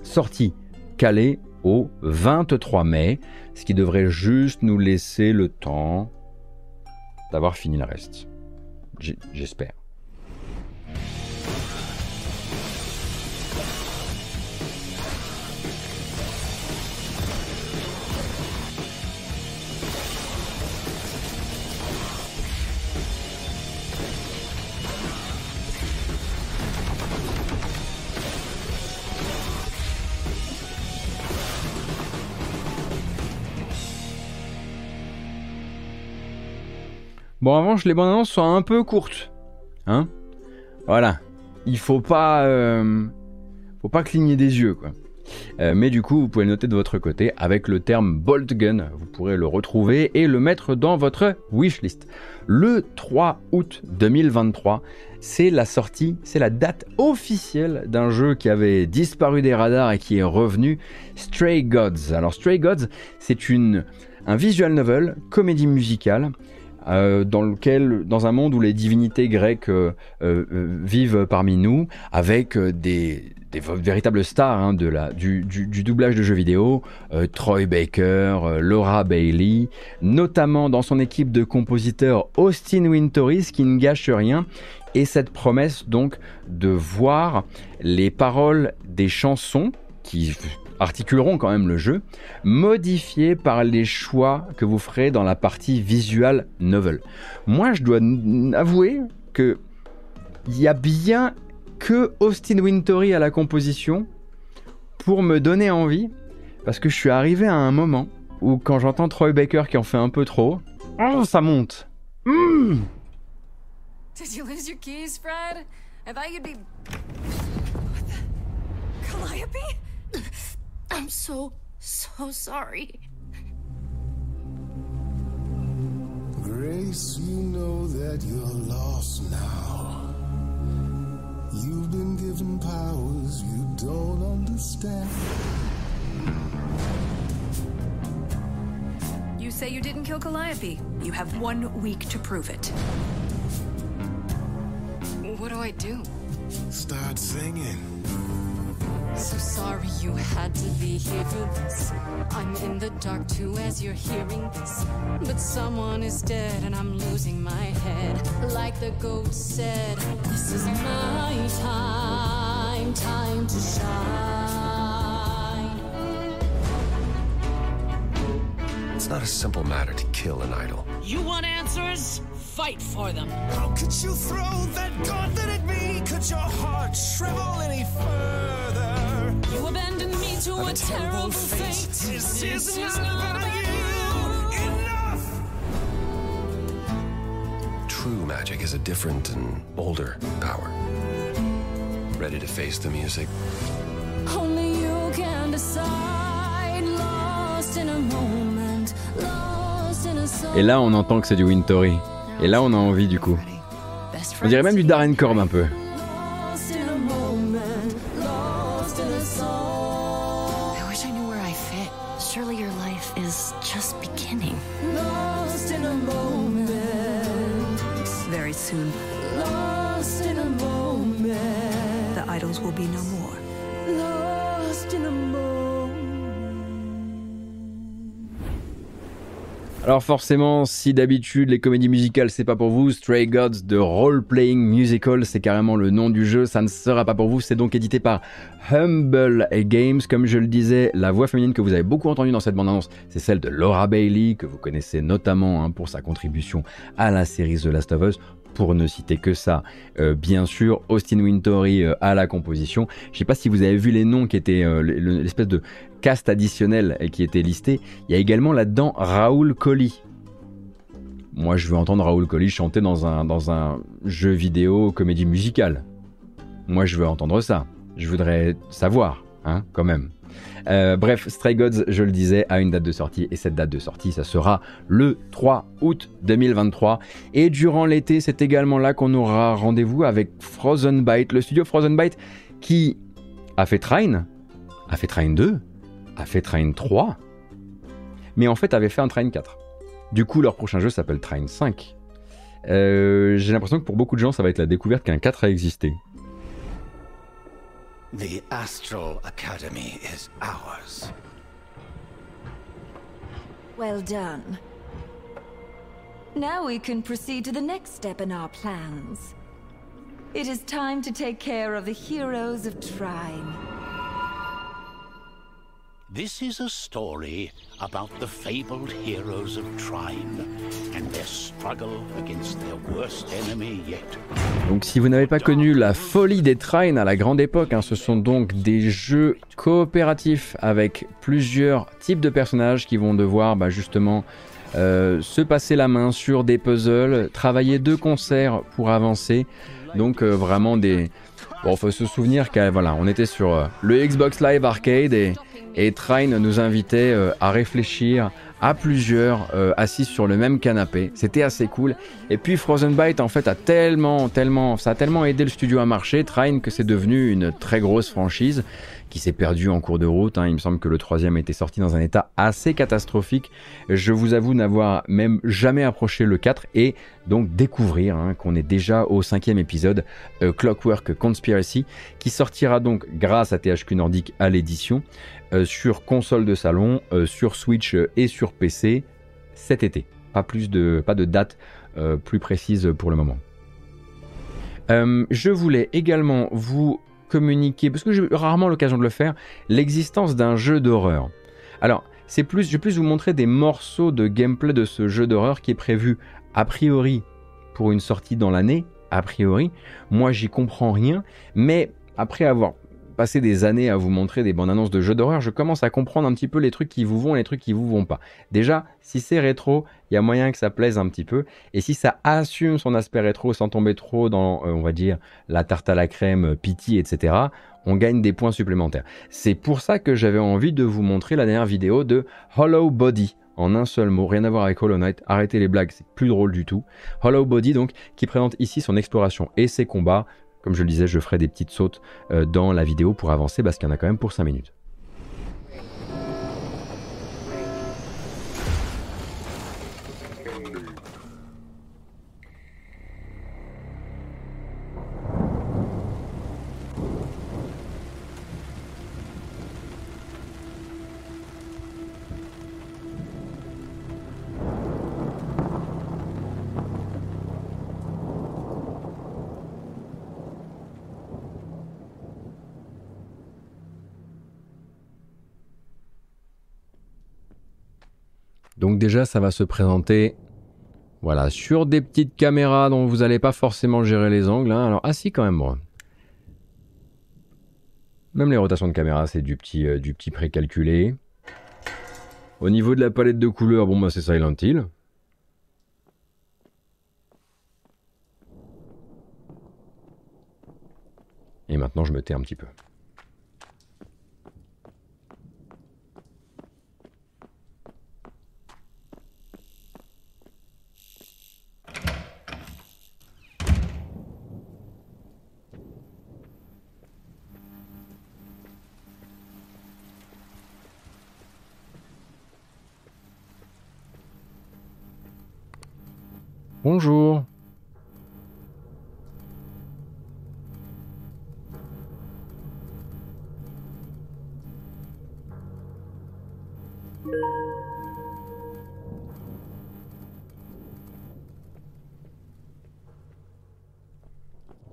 sorti calé au 23 mai, ce qui devrait juste nous laisser le temps d'avoir fini le reste. J'espère. Bon, en revanche, les bandes annonces sont un peu courtes. Hein Voilà. Il faut pas. Euh, faut pas cligner des yeux, quoi. Euh, mais du coup, vous pouvez noter de votre côté avec le terme Bolt Gun. Vous pourrez le retrouver et le mettre dans votre wishlist. Le 3 août 2023, c'est la sortie, c'est la date officielle d'un jeu qui avait disparu des radars et qui est revenu, Stray Gods. Alors Stray Gods, c'est une un visual novel, comédie musicale euh, dans lequel, dans un monde où les divinités grecques euh, euh, vivent parmi nous, avec des, véritables stars hein, de la, du, doublage de jeux vidéo, Troy Baker, Laura Bailey, notamment dans son équipe de compositeurs Austin Wintory, qui ne gâche rien, et cette promesse donc de voir les paroles des chansons qui articuleront quand même le jeu, modifié par les choix que vous ferez dans la partie visual novel. Moi, je dois avouer que il y a bien que Austin Wintory à la composition pour me donner envie, parce que je suis arrivé à un moment où quand j'entends Troy Baker qui en fait un peu trop, oh, ça monte. Mmh. Did you lose your keys, Fred? I be. I'm so, so sorry. Grace, you know that you're lost now. You've been given powers you don't understand. You say you didn't kill Calliope. You have one week to prove it. What do I do? Start singing. So sorry you had to be here for this. I'm in the dark too as you're hearing this. But someone is dead and I'm losing my head. Like the goat said, this is my time, time to shine. It's not a simple matter to kill an idol. You want answers? Fight for them. How could you throw that gauntlet at me? Could your heart shrivel any further? Abandoned me to a, a terrible fate. This, this is not about you. Enough! True magic is a different and older power. Ready to face the music? Only you can decide. Lost in a moment. Lost in a song. Et là, on entend que c'est du Wintory. Et là, on a envie du coup. On dirait même du Darren Korb un peu. Alors forcément, si d'habitude les comédies musicales c'est pas pour vous, Stray Gods de Role Playing Musical, c'est carrément le nom du jeu, ça ne sera pas pour vous, c'est donc édité par Humble Games. Comme je le disais, la voix féminine que vous avez beaucoup entendue dans cette bande-annonce, c'est celle de Laura Bailey, que vous connaissez notamment hein, pour sa contribution à la série The Last of Us pour ne citer que ça. Euh, bien sûr, Austin Wintory euh, à la composition. Je ne sais pas si vous avez vu les noms qui étaient euh, l'espèce de cast additionnel qui était listé. Il y a également là-dedans Raoul Colli. Moi, je veux entendre Raoul Colli chanter dans un, dans un jeu vidéo comédie musicale. Moi, je veux entendre ça. Je voudrais savoir, hein, quand même. Euh, bref, Stray Gods, je le disais, a une date de sortie et cette date de sortie, ça sera le 3 août 2023. Et durant l'été, c'est également là qu'on aura rendez-vous avec Frozen Byte, le studio Frozen Byte qui a fait Train, a fait Train 2, a fait Train 3, mais en fait avait fait un Train 4. Du coup, leur prochain jeu s'appelle Train 5. Euh, j'ai l'impression que pour beaucoup de gens, ça va être la découverte qu'un 4 a existé. The Astral Academy is ours. Well done. Now we can proceed to the next step in our plans. It is time to take care of the heroes of Trine. This is a story about the fabled heroes of Trine and their struggle against their worst enemy yet. Donc si vous n'avez pas connu la folie des Trine à la grande époque, hein, ce sont donc des jeux coopératifs avec plusieurs types de personnages qui vont devoir bah, justement euh, se passer la main sur des puzzles, travailler de concert pour avancer. Donc euh, vraiment des... Bon, faut se souvenir qu'on voilà, on était sur euh, le Xbox Live Arcade et et Trine nous invitait euh, à réfléchir à plusieurs euh, assis sur le même canapé. C'était assez cool. Et puis Frozen Byte en fait a tellement, tellement, ça a tellement aidé le studio à marcher, Trine, que c'est devenu une très grosse franchise qui s'est perdue en cours de route. Hein. Il me semble que le troisième était sorti dans un état assez catastrophique. Je vous avoue n'avoir même jamais approché le 4 et donc découvrir hein, qu'on est déjà au cinquième épisode euh, Clockwork Conspiracy qui sortira donc grâce à THQ Nordic à l'édition. Euh, sur console de salon, euh, sur Switch et sur PC cet été. Pas, plus de, pas de date plus précise pour le moment. je voulais également vous communiquer, parce que j'ai rarement l'occasion de le faire, l'existence d'un jeu d'horreur. Alors, c'est plus, je vais plus vous montrer des morceaux de gameplay de ce jeu d'horreur qui est prévu a priori pour une sortie dans l'année, a priori. Moi, j'y comprends rien, mais après avoir passer des années à vous montrer des bandes annonces de jeux d'horreur, je commence à comprendre un petit peu les trucs qui vous vont et les trucs qui vous vont pas. Déjà, si c'est rétro, il y a moyen que ça plaise un petit peu. Et si ça assume son aspect rétro sans tomber trop dans, euh, on va dire, la tarte à la crème, euh, piti, etc., on gagne des points supplémentaires. C'est pour ça que j'avais envie de vous montrer la dernière vidéo de Hollow Body. En un seul mot, rien à voir avec Hollow Knight, arrêtez les blagues, c'est plus drôle du tout. Hollow Body donc, qui présente ici son exploration et ses combats, comme je le disais, je ferai des petites sautes euh, dans la vidéo pour avancer parce qu'il y en a quand même pour 5 minutes. Déjà, ça va se présenter voilà, sur des petites caméras dont vous n'allez pas forcément gérer les angles. Hein. Alors, ah si, quand même, bon. Même les rotations de caméra, c'est du petit, euh, du petit précalculé. Au niveau de la palette de couleurs, bon, bah, c'est Silent Hill. Et maintenant, je me tais un petit peu. Bonjour.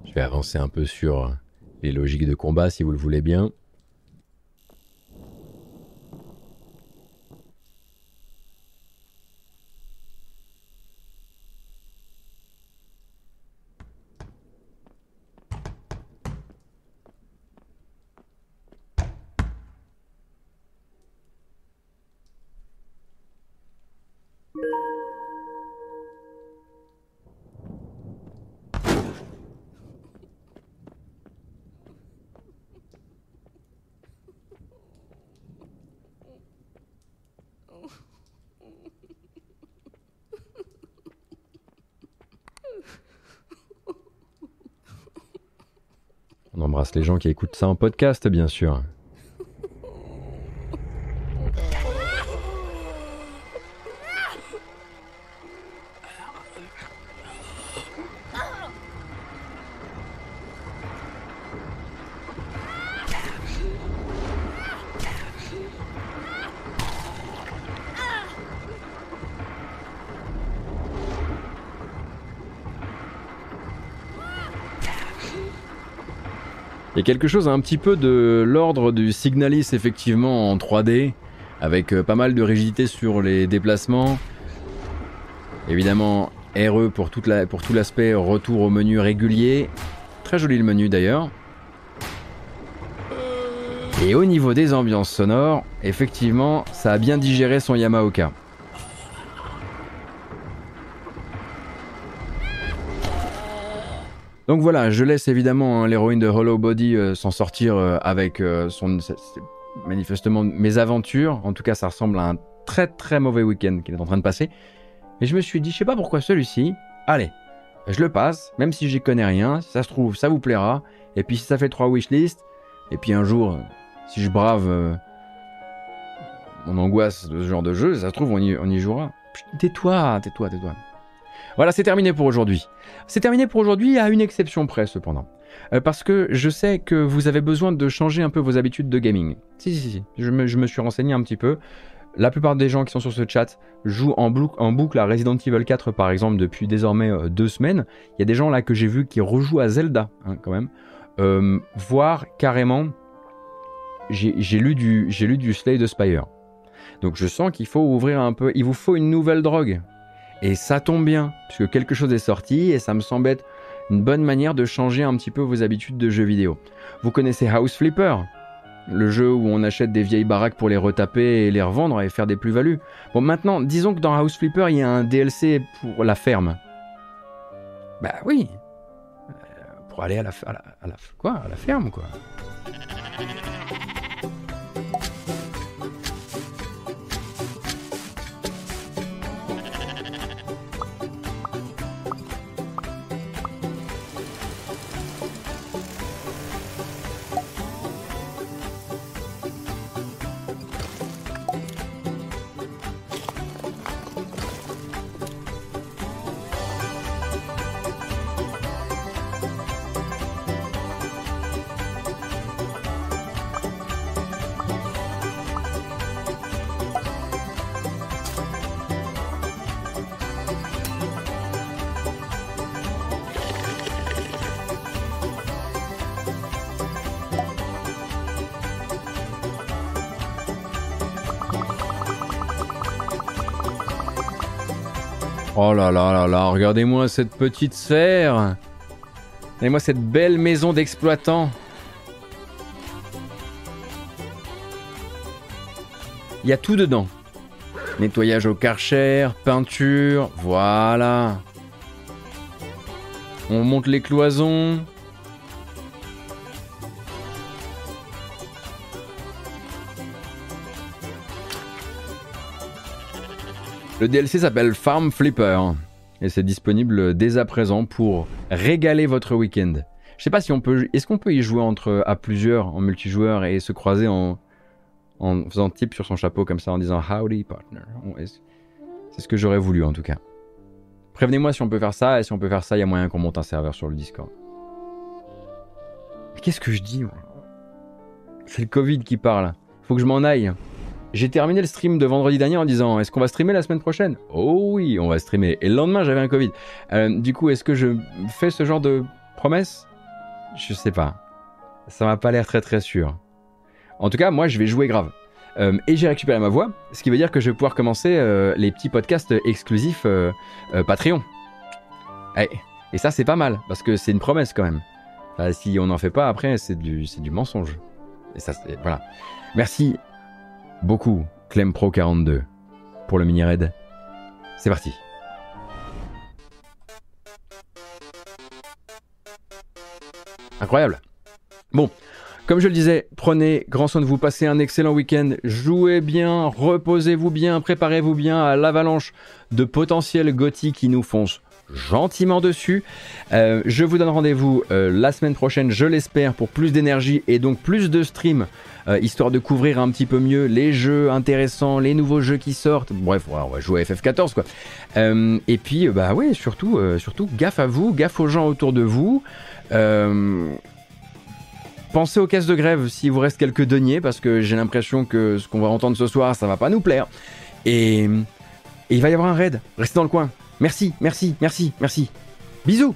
Je vais avancer un peu sur les logiques de combat si vous le voulez bien. Les gens qui écoutent ça en podcast, bien sûr. A quelque chose un petit peu de l'ordre du Signalis effectivement en 3D, avec euh, pas mal de rigidité sur les déplacements. Évidemment, RE pour tout l'aspect retour au menu régulier. Très joli le menu d'ailleurs. Et au niveau des ambiances sonores, effectivement, ça a bien digéré son Yamaoka. Donc voilà, je laisse évidemment hein, l'héroïne de Hollow Body euh, s'en sortir euh, avec euh, son manifestement mes aventures. En tout cas, ça ressemble à un très très mauvais week-end qu'il est en train de passer. Et je me suis dit, je sais pas pourquoi celui-ci. Allez, je le passe, même si j'y connais rien. Ça se trouve, ça vous plaira. Et puis si ça fait trois wishlists, et puis un jour, si je brave mon angoisse de ce genre de jeu, ça se trouve, on y, on y jouera. Tais-toi, tais-toi, tais-toi. Voilà, c'est terminé pour aujourd'hui. C'est terminé pour aujourd'hui à une exception près cependant. Euh, parce que je sais que vous avez besoin de changer un peu vos habitudes de gaming. Si, si, si, je me, je me suis renseigné un petit peu. La plupart des gens qui sont sur ce chat jouent en, en boucle à Resident Evil 4 par exemple depuis désormais euh, deux semaines. Il y a des gens là que j'ai vu qui rejouent à Zelda hein, quand même. Euh, voire carrément, j'ai lu du, j'ai lu du Slay the Spire. Donc je sens qu'il faut ouvrir un peu, il vous faut une nouvelle drogue. Et ça tombe bien, puisque quelque chose est sorti et ça me semble être une bonne manière de changer un petit peu vos habitudes de jeux vidéo. Vous connaissez House Flipper le jeu où on achète des vieilles baraques pour les retaper et les revendre et faire des plus-values. Bon, maintenant, disons que dans House Flipper, il y a un DLC pour la ferme. Bah oui. Euh, pour aller à la, à la, ferme, quoi. Oh là là là là, regardez-moi cette petite sphère Regardez-moi cette belle maison d'exploitant Il y a tout dedans. Nettoyage au karcher, peinture, voilà. On monte les cloisons. Le DLC s'appelle Farm Flipper et c'est disponible dès à présent pour régaler votre week-end. Je sais pas si on peut, est-ce qu'on peut y jouer entre à plusieurs en multijoueur et se croiser en, faisant type sur son chapeau comme ça en disant Howdy partner. C'est ce que j'aurais voulu en tout cas. Prévenez-moi si on peut faire ça et si on peut faire ça, il y a moyen qu'on monte un serveur sur le Discord. Qu'est-ce que je dis C'est le Covid qui parle. Faut que je m'en aille. J'ai terminé le stream de vendredi dernier en disant est-ce qu'on va streamer la semaine prochaine? Oh oui, on va streamer. Et le lendemain, j'avais un Covid. Euh, du coup, est-ce que je fais ce genre de promesse? Je sais pas. Ça m'a pas l'air très très sûr. En tout cas, moi, je vais jouer grave. Euh, et j'ai récupéré ma voix, ce qui veut dire que je vais pouvoir commencer euh, les petits podcasts exclusifs Patreon. Et, et ça, c'est pas mal, parce que c'est une promesse quand même. Si on n'en fait pas après, c'est du, du mensonge. Et ça, voilà. Merci beaucoup Clem Pro 42 pour le mini raid. C'est parti. Incroyable. Bon, comme je le disais, prenez grand soin de vous, passez un excellent week-end, jouez bien, reposez-vous bien, préparez-vous bien à l'avalanche de potentiels gothiques qui nous foncent gentiment dessus. Euh, je vous donne rendez-vous euh, la semaine prochaine, je l'espère, pour plus d'énergie et donc plus de streams, euh, histoire de couvrir un petit peu mieux les jeux intéressants, les nouveaux jeux qui sortent. Bref, on va jouer à FF14 quoi. et puis, bah ouais, surtout, surtout, gaffe à vous, gaffe aux gens autour de vous. Pensez aux caisses de grève s'il vous reste quelques deniers, parce que j'ai l'impression que ce qu'on va entendre ce soir, ça va pas nous plaire. Et, et il va y avoir un raid. Restez dans le coin. Merci, merci, merci, merci. Bisous